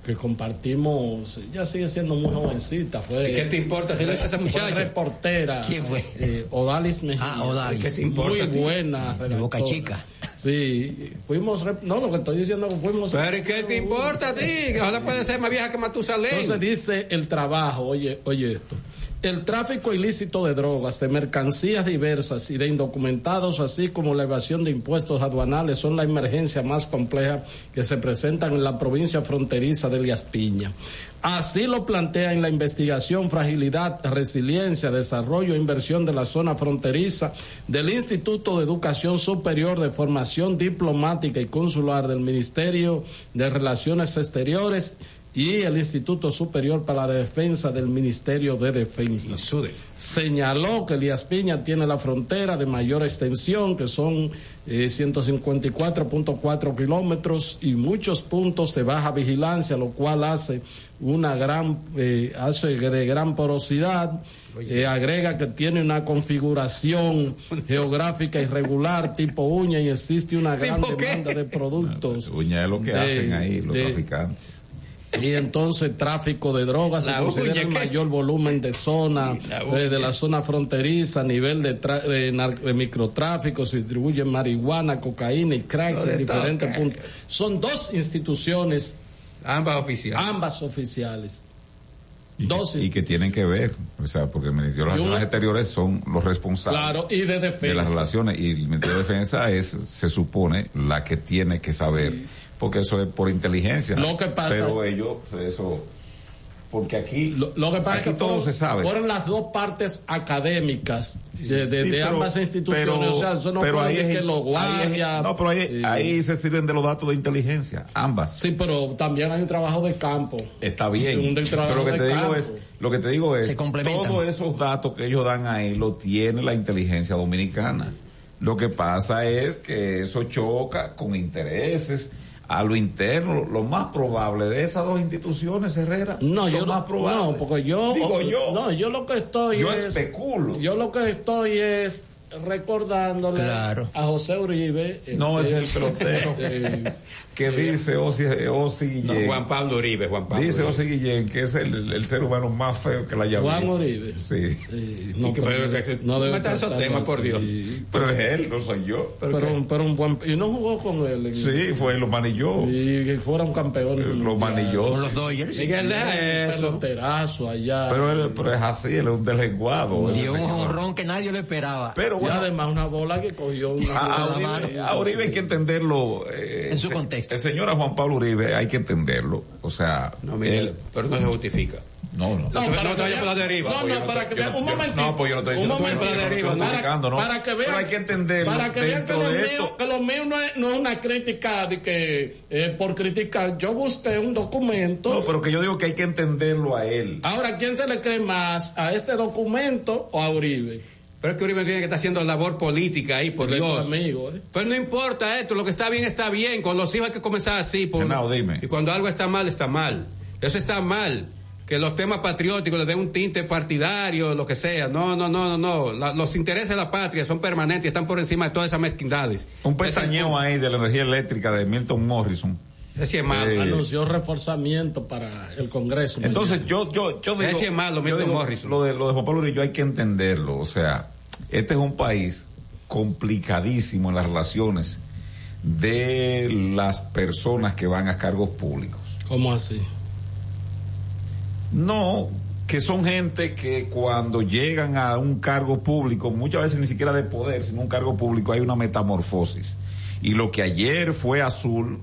Que compartimos, ella sigue siendo muy jovencita, fue... ¿Y qué te importa si esa fue muchacha? reportera. ¿Quién fue? Eh, Odalis Mejía. Ah, Odalis. ¿Qué te importa Muy buena De Boca. Chica. Sí, fuimos, no, lo que estoy diciendo fuimos. Pero ¿y qué te importa a ti? Que ojalá puede ser más vieja que Matusalén. Entonces dice el trabajo, oye, oye esto. El tráfico ilícito de drogas, de mercancías diversas y de indocumentados, así como la evasión de impuestos aduanales, son la emergencia más compleja que se presentan en la provincia fronteriza de Elías. Así lo plantea en la investigación Fragilidad, Resiliencia, Desarrollo e Inversión de la Zona Fronteriza del Instituto de Educación Superior de Formación Diplomática y Consular del Ministerio de Relaciones Exteriores y el Instituto Superior para la Defensa del Ministerio de Defensa. Señaló que Elías Piña tiene la frontera de mayor extensión, que son eh, 154.4 kilómetros y muchos puntos de baja vigilancia, lo cual hace una gran, eh, hace de gran porosidad. Eh, agrega que tiene una configuración geográfica irregular tipo uña y existe una gran demanda de productos. Uña es lo que de- hacen ahí los de- traficantes. Y entonces tráfico de drogas se La considera uña, el ¿qué? mayor volumen de zona, La eh, de la zona fronteriza, nivel de, tra- de, de microtráfico, se distribuye marihuana, cocaína y cracks ¿Dónde en diferentes puntos. Son dos instituciones. Ambas oficiales. Ambas oficiales. Y, Dos que, y que tienen que ver, o sea, porque el Ministerio de Y Relaciones Exteriores son los responsables Claro, y de de defensa. las relaciones y el Ministerio de Defensa es, se supone, la que tiene que saber, porque eso es por inteligencia. Lo que pasa- Pero ellos, eso, porque aquí, Lo, lo que pasa aquí es que todo fueron, se sabe. fueron las dos partes académicas de, de- Sí, de pero- ambas instituciones. pero- o sea, eso no pero ahí es- que los ahí es- guardias. no, pero ahí, eh, ahí se sirven de los datos de inteligencia, ambas. Sí, pero también hay un trabajo de campo. Está bien. Un del trabajo Pero lo que de te digo es, lo que te digo es, Se todos esos datos que ellos dan ahí lo tiene la inteligencia dominicana. Lo que pasa es que eso choca con intereses a lo interno. Lo más probable de esas dos instituciones, Herrera. No, lo yo más no, probable. no, porque yo, Digo yo. no, yo lo que estoy Yo es, especulo. yo lo que estoy es recordándole Claro. a José Uribe. el- No, es el pelotero que dice Osi, Osi No, Guillén. Juan Pablo Uribe, Juan Pablo. Dice. Osi Guillén que es el, el ser humano más feo que la haya Juan. Uribe. Sí. eh, Y que- pero- que- no debe no esos temas, por. Dios. Pero es él, no soy yo. Pero, pero un buen y no jugó con él. en- Sí, fue, lo manilló. Y que fueron campeones. Lo mundiales. manilló. Con los Dodgers. Deja Un eso. peloterazo allá. Pero, él, pero es así, él es un deslenguado. Dio un honrón que nadie lo esperaba. Pero y bueno, además una bola que cogió una a, a bola Uribe, mano. a Uribe hay que entenderlo. eh, En su el- contexto. El señor a Juan Pablo Uribe hay que entenderlo. O sea, No, Miguel, él. pero no se justifica. No, no. No, para no que vea- deriva, No, no, para que vean, un momentito. No, pues yo no estoy un diciendo que momentito, por la deriva, para-. Para que vean, Pero hay que entenderlo Para que vean que lo, mío, que lo mío no es, no es una crítica de que eh, por criticar. Yo busqué un documento. No, pero que yo digo que hay que entenderlo a él. Ahora, ¿quién se le cree más? ¿A este documento o a Uribe? Pero es que Uribe tiene que estar haciendo labor política ahí, por Dios. amigo, ¿eh? Pues no importa esto, lo que está bien está bien. Con los hijos hay que comenzar así. Por... Genao, dime. Y cuando algo está mal, está mal. Eso está mal. Que los temas patrióticos le den un tinte partidario, lo que sea. No, no, no, no, no. La- los intereses de la patria son permanentes y están por encima de todas esas mezquindades. Un pestañeo ahí de la energía eléctrica de Milton Morrison. Es malo. Eh, Anunció reforzamiento para el Congreso. Entonces mañana. yo yo yo digo, Ese es malo, yo digo, Morrison. Lo de lo de Juan Pablo Uribe hay que entenderlo, o sea, este es un país complicadísimo en las relaciones de las personas que van a cargos públicos. ¿Cómo así? No, que son gente que cuando llegan a un cargo público, muchas veces ni siquiera de poder, sino un cargo público, hay una metamorfosis. Y lo que ayer fue azul,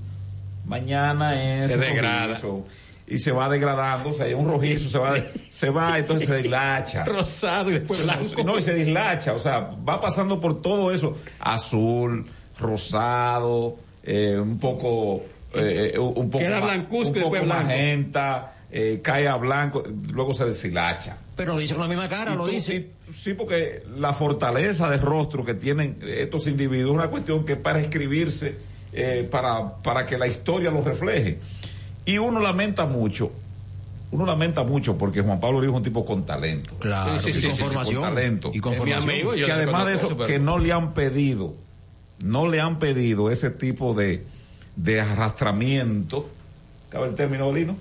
mañana es Se degrada. rojizo. Y se va degradando, o sea, hay un rojizo, se va, se va, entonces se dislacha. Rosado y después blanco. No, y se dislacha, o sea, va pasando por todo eso, azul, rosado, eh, un poco, eh, eh, un poco, Queda ma- blancuzco un y después poco magenta, eh, cae a blanco, luego se deshilacha. Pero lo dice con la misma cara, Y lo tú- dice. y- sí, porque la fortaleza de rostro que tienen estos individuos es una cuestión que para escribirse, eh, para, para que la historia lo refleje. Y uno lamenta mucho, uno lamenta mucho porque Juan Pablo Uribe es un tipo con talento. Claro, Sí, sí, y sí, con formación. con talento. Y con formación. amigo, yo que además de eso, que no le han pedido, no le han pedido ese tipo de, de arrastramiento, ¿cabe el término, Bolino?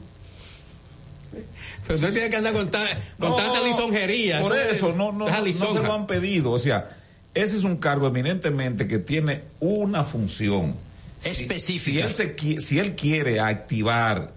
Pero no tiene que andar con, ta- con No, tanta lisonjería. Por eso, es- no, no, no se lo han pedido. O sea, ese es un cargo eminentemente que tiene una función. Específica. Si, él, se si él quiere activar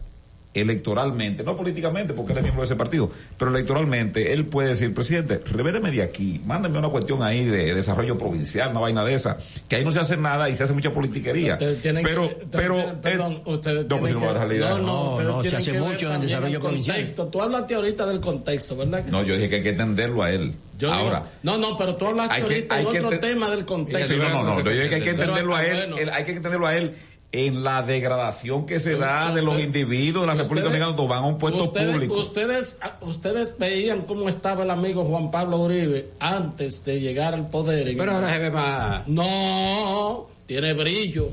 electoralmente, no políticamente, porque él es miembro de ese partido, pero electoralmente, él puede decir, presidente, revéleme de aquí, mándeme una cuestión ahí de desarrollo provincial, una vaina de esa, que ahí no se hace nada y se hace mucha politiquería. Ustedes tienen pero, que- pero, perdón, ustedes no, pues tienen si no va a dejar la idea. No, no, No, se hace que mucho en desarrollo el provincial. contexto. Tú hablaste ahorita del contexto, ¿verdad? que No, sí? yo dije que hay que entenderlo a él. Yo digo- Ahora, no, no, pero tú hablaste hay que- ahorita hay de que otro tema del contexto. Sí, no, no, no, yo dije que hay que Pero, entenderlo a él, bueno, él- hay que entenderlo a él en la degradación que se da de los individuos de la República Dominicana cuando van a un puesto ustedes, público. Ustedes, ustedes veían cómo estaba el amigo Juan Pablo Uribe antes de llegar al poder. en Pero ahora se ve más. No, tiene brillo.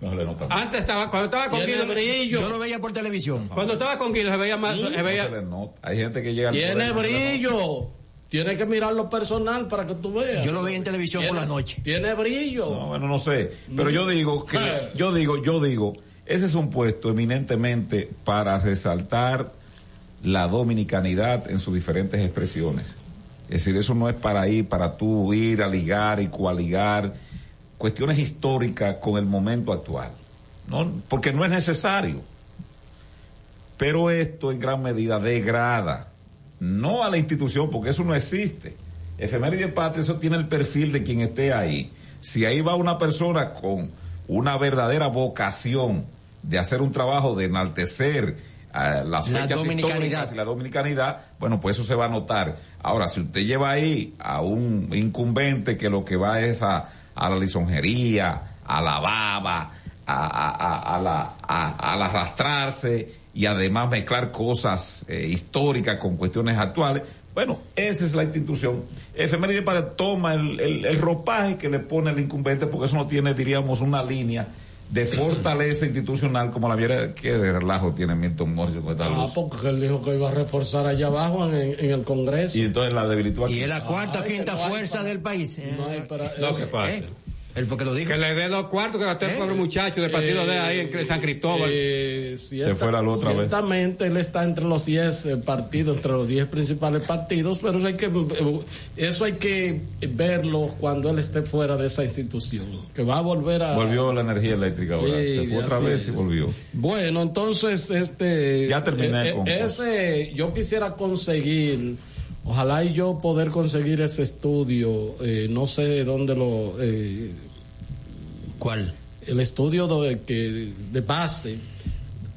No le nota. Antes estaba, cuando estaba con Tiene Guido. brillo. Yo lo veía por televisión. Cuando estaba con Guido se veía más. Se veía, No se le nota. Hay gente que llega al Tiene poder, no le nota. brillo. Tiene que mirarlo personal para que tú veas. Yo lo veía en televisión por las noches. Tiene brillo. No, bueno, no sé. Pero yo digo que, Eh. yo digo, yo digo, ese es un puesto eminentemente para resaltar la dominicanidad en sus diferentes expresiones. Es decir, eso no es para ir, para tú ir a ligar y coaligar cuestiones históricas con el momento actual. No, porque no es necesario. Pero esto en gran medida degrada, no a la institución, porque eso no existe. Efeméride Patria, eso tiene el perfil de quien esté ahí. Si ahí va una persona con una verdadera vocación de hacer un trabajo, de enaltecer eh, las La fechas históricas y la dominicanidad, bueno, pues eso se va a notar. Ahora, si usted lleva ahí a un incumbente que lo que va es a, a la lisonjería, a la baba, a, a- a- a la, a- al arrastrarse y además mezclar cosas eh, históricas con cuestiones actuales, bueno, esa es la institución. Efeméride para toma el, el, el ropaje que le pone el incumbente porque eso no tiene, diríamos, una línea de fortaleza institucional como la viera que de relajo tiene Milton con esta Ah, luz. porque él dijo que iba a reforzar allá abajo en, en el Congreso. Y entonces la debilitó aquí. Y es la cuarta o quinta no fuerza para- del país. Eh, No hay para- Lo es- que pasa. ¿eh? Él fue que lo dijo. Que le dé los cuartos que gastó el ¿Eh? pobre muchacho del partido de ahí en San Cristóbal. Eh, cierta- fue la luz otra vez. Ciertamente él está entre los 10 eh, partidos, entre los 10 principales partidos, pero eso hay que eh, eso hay que verlo cuando él esté fuera de esa institución, que va a volver a Volvió la energía eléctrica ahora. Sí, Se fue otra vez y volvió. Bueno, entonces, este. Ya terminé eh, con- Ese, yo quisiera conseguir, ojalá y yo poder conseguir ese estudio, eh, no sé dónde lo. eh, ¿Cuál? El estudio de, que, de base.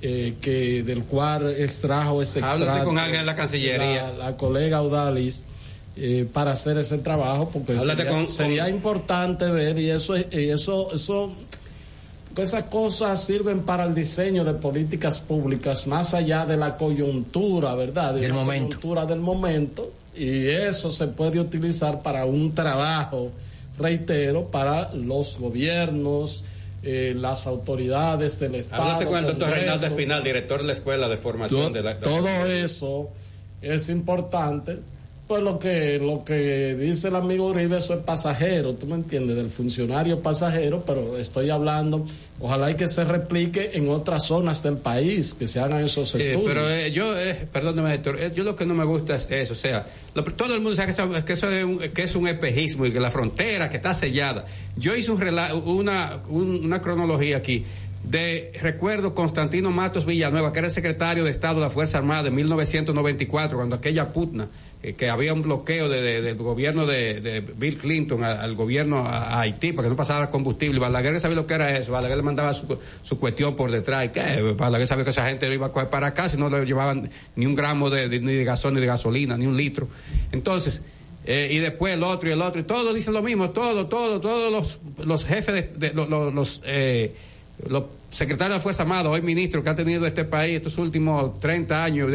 eh, que del cual extrajo ese Háblate extracto con alguien de la Cancillería. la, la colega Audalis eh, para hacer ese trabajo porque sería, con- sería con- importante ver y eso eso eso esas cosas sirven para el diseño de políticas públicas más allá de la coyuntura, ¿verdad? De Del la momento. coyuntura del momento y eso se puede utilizar para un trabajo, reitero, para los gobiernos, eh, las autoridades del Estado. Háblate con el doctor. Reinaldo Espinal, director de la Escuela de Formación To- de la- todo eso es importante. Pues lo que lo que dice el amigo Uribe, eso es pasajero, tú me entiendes, del funcionario pasajero, pero estoy hablando, ojalá y que se replique en otras zonas del país, que se hagan esos Sí, estudios. pero eh, yo, eh, perdóname, Héctor, eh, yo lo que no me gusta es eso, o sea, lo- todo el mundo sabe que eso, que eso es, un, que es un espejismo y que la frontera que está sellada. Yo hice un rela- una, un- una cronología aquí de, recuerdo, Constantino Matos Villanueva, que era el secretario de Estado de la Fuerza Armada de 1994, cuando aquella putna, eh, que había un bloqueo de- de- del gobierno de, Bill Clinton al gobierno a, Haití para que no pasara combustible. Balaguer sabía lo que era eso. Balaguer le mandaba su, cuestión por detrás. ¿Y qué? Balaguer sabía que esa gente lo iba a coger para acá si no le llevaban ni un gramo de, ni de gasol ni de gasolina, ni un litro. Entonces, eh, y después el otro y el otro, y todos dicen lo mismo, todo, todo, todos los, los jefes de, de- los, los, eh, los secretarios de Fuerza Armada, hoy ministros que han tenido este país estos últimos 30 años,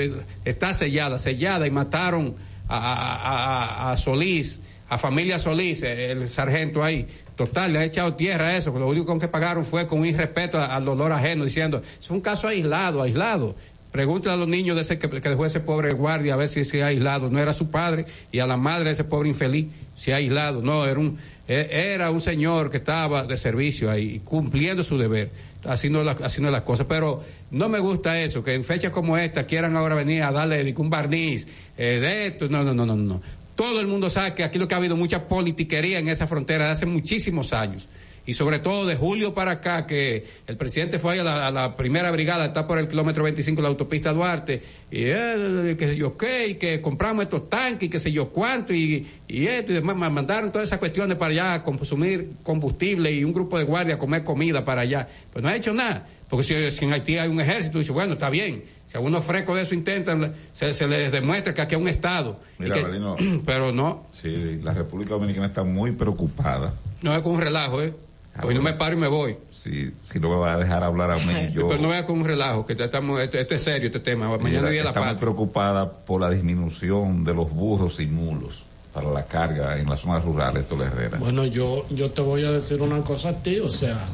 está sellada, sellada, y mataron a, Solís, a familia Solís, eh, el sargento ahí. Total, le ha echado tierra a eso, lo único con que pagaron fue con un irrespeto al dolor ajeno, diciendo, es un caso aislado, aislado. Pregúntale a los niños de ese que, que dejó ese pobre guardia a ver si se ha aislado. No era su padre y a la madre de ese pobre infeliz se ha aislado. No, era un, era un señor que estaba de servicio ahí, cumpliendo su deber, haciendo, la- haciendo las cosas. Pero no me gusta eso, que en fechas como esta quieran ahora venir a darle un barniz eh, de esto. No, no, no, no, no. Todo el mundo sabe que aquí lo que ha habido mucha politiquería en esa frontera de hace muchísimos años. Y sobre todo de julio para acá, que el presidente fue a la, a la primera brigada, está por el kilómetro 25 de la autopista Duarte, y él, que sé yo qué, y que compramos estos tanques, y que sé yo cuánto, y, y esto, y demás, ma- mandaron todas esas cuestiones para allá consumir combustible y un grupo de guardia a comer comida para allá. Pues no ha hecho nada. Porque si, si en Haití hay un ejército, dice, bueno, está bien. Si algunos frescos de eso intentan, se, se les demuestra que aquí hay un Estado. Mira, que- pero no, sí, la República Dominicana está muy preocupada. no es con un relajo, ¿eh? Hoy no me paro y me voy. Si, si no me va a dejar hablar a mí, yo... Pero no vea con un relajo, que ya estamos, esto, esto es serio, este tema. Mañana día la está muy patria. preocupada por la disminución de los burros y mulos para la carga en las zonas rurales, Tole Herrera. Bueno, yo, yo te voy a decir una cosa a ti, o sea,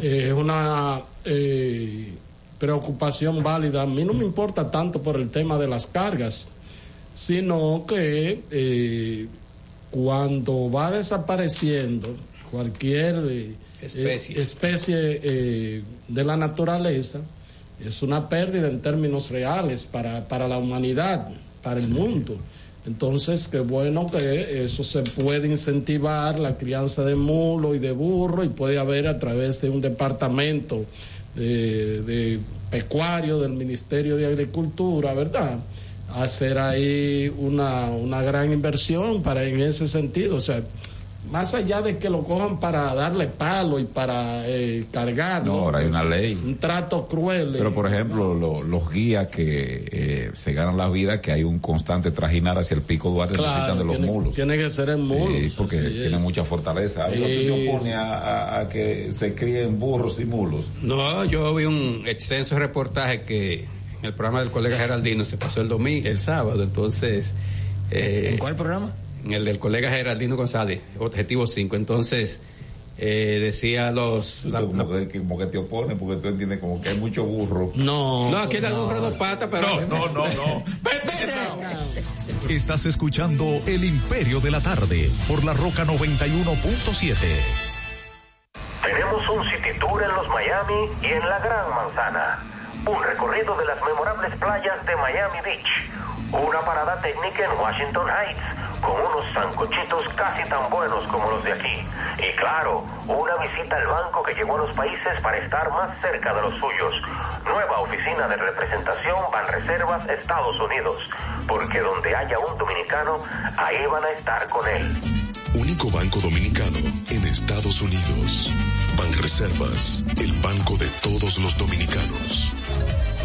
eh, es una eh, preocupación válida. A mí no me importa tanto por el tema de las cargas, sino que eh, cuando va desapareciendo cualquier eh, Especie. eh, especie, eh, de la naturaleza, es una pérdida en términos reales para, para la humanidad, para el mundo. Entonces, qué bueno que eso se puede incentivar, la crianza de mulo y de burro, y puede haber a través de un departamento de, de pecuario del Ministerio de Agricultura, ¿verdad? Hacer ahí una, una gran inversión para en ese sentido. O sea, más allá de que lo cojan para darle palo y para eh, cargar. No, ahora hay una ley. Un trato cruel. eh. Pero, por ejemplo, lo- los guías que eh, se ganan la vida, que hay un constante trajinar hacia el pico Duarte, Claro, necesitan de los tiene, mulos. tiene que ser en mulos. Sí, porque tiene es. mucha fortaleza. ¿Algo que te Sí, opone sí. a, a- a que se críen burros y mulos? No, yo vi un extenso reportaje que en el programa del colega Geraldino se pasó el domingo, el sábado, entonces... eh, ¿En cuál programa? En el del colega Geraldino González, Objetivo 5. Entonces, eh, decía los... la- como, que, como que te opone, porque tú entiendes como que hay mucho burro. No. No, aquí la burra dos patas, pero... No, no, no, no. Estás escuchando El Imperio de la Tarde por la Roca 91.7. Tenemos un city tour en los Miami y en la Gran Manzana. Un recorrido de las memorables playas de Miami Beach. Una parada técnica en Washington Heights con unos sancochitos casi tan buenos como los de aquí. Y claro, una visita al banco que llegó a los países para estar más cerca de los suyos. Nueva oficina de representación Banreservas Estados Unidos. Porque donde haya un dominicano, ahí van a estar con él. Único banco dominicano en Estados Unidos. Banreservas, el banco de todos los dominicanos.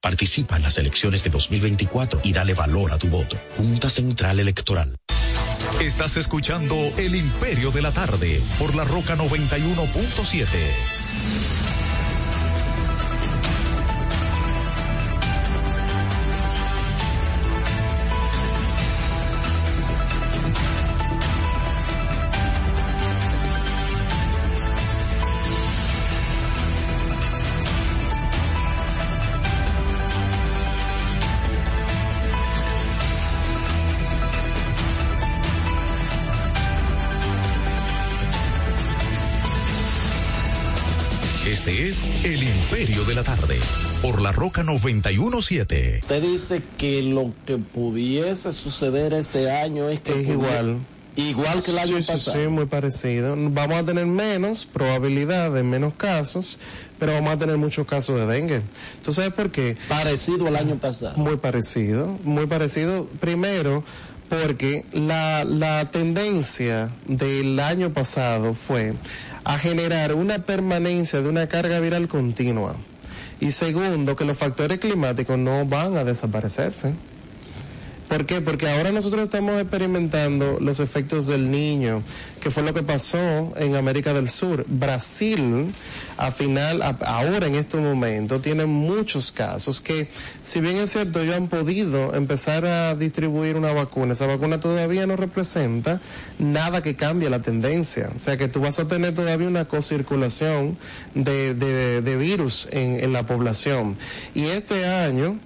Participa en las elecciones de 2024 y dale valor a tu voto. Junta Central Electoral. Estás escuchando El Imperio de la Tarde por la Roca 91.7. Roca 917. Usted dice que lo que pudiese suceder este año es que Es igual. Igual que el año Sí, pasado. Sí, muy parecido. Vamos a tener menos probabilidad de menos casos, pero vamos a tener muchos casos de dengue. ¿Tú sabes por qué? Parecido al año pasado. Muy parecido, muy parecido. Primero, porque la, la tendencia del año pasado fue a generar una permanencia de una carga viral continua. Y segundo, que los factores climáticos no van a desaparecerse. ¿Por qué? Porque ahora nosotros estamos experimentando los efectos del niño, que fue lo que pasó en América del Sur. Brasil, a final, ahora en este momento, tiene muchos casos que, si bien es cierto, ellos han podido empezar a distribuir una vacuna, esa vacuna todavía no representa nada que cambie la tendencia. O sea que tú vas a tener todavía una cocirculación de, de, de virus en, en la población. Y este año,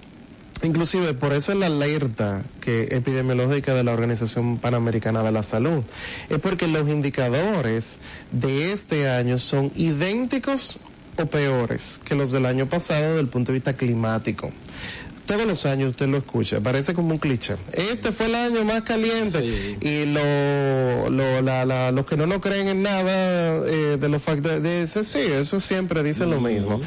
Inclusive por eso es la alerta que epidemiológica de la Organización Panamericana de la Salud. Es porque los indicadores de este año son idénticos o peores que los del año pasado desde el punto de vista climático. Todos los años usted lo escucha, parece como un cliché. Este fue el año más caliente y lo, lo- la- la- los que no creen en nada eh, de los factores, dicen, sí, eso siempre dicen lo mismo.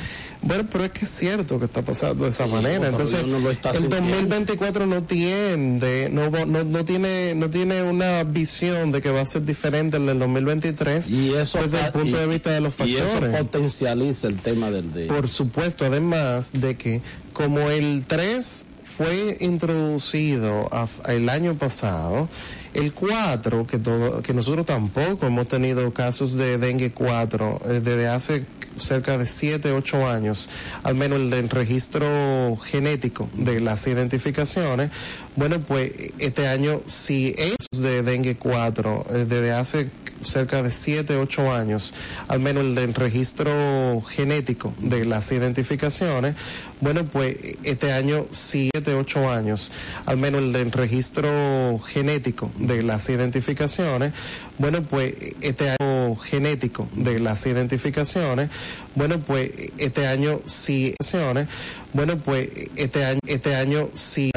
Bueno, pero es que es cierto que está pasando de esa manera. Entonces, el sintiendo. 2024 no tiende, no, no, no tiene, no tiene una visión de que va a ser diferente al del 2023 Y eso desde el punto y- de vista de los Y eso factores. potencializa el tema del de Por supuesto, además de que como el 3 fue introducido a- el año pasado, el 4, que, todo, que nosotros tampoco hemos tenido casos de dengue 4 eh, desde hace cerca de 7, 8 años, al menos el del registro genético de las identificaciones, bueno, pues este año sí es de dengue 4 eh, desde hace cerca de 7, 8 años, al menos el del registro genético de las identificaciones, bueno, pues este año 7, 8 años, al menos el registro genético de las identificaciones, bueno, pues este año genético de las identificaciones, bueno, pues este año sí, bueno, pues este año, este año sí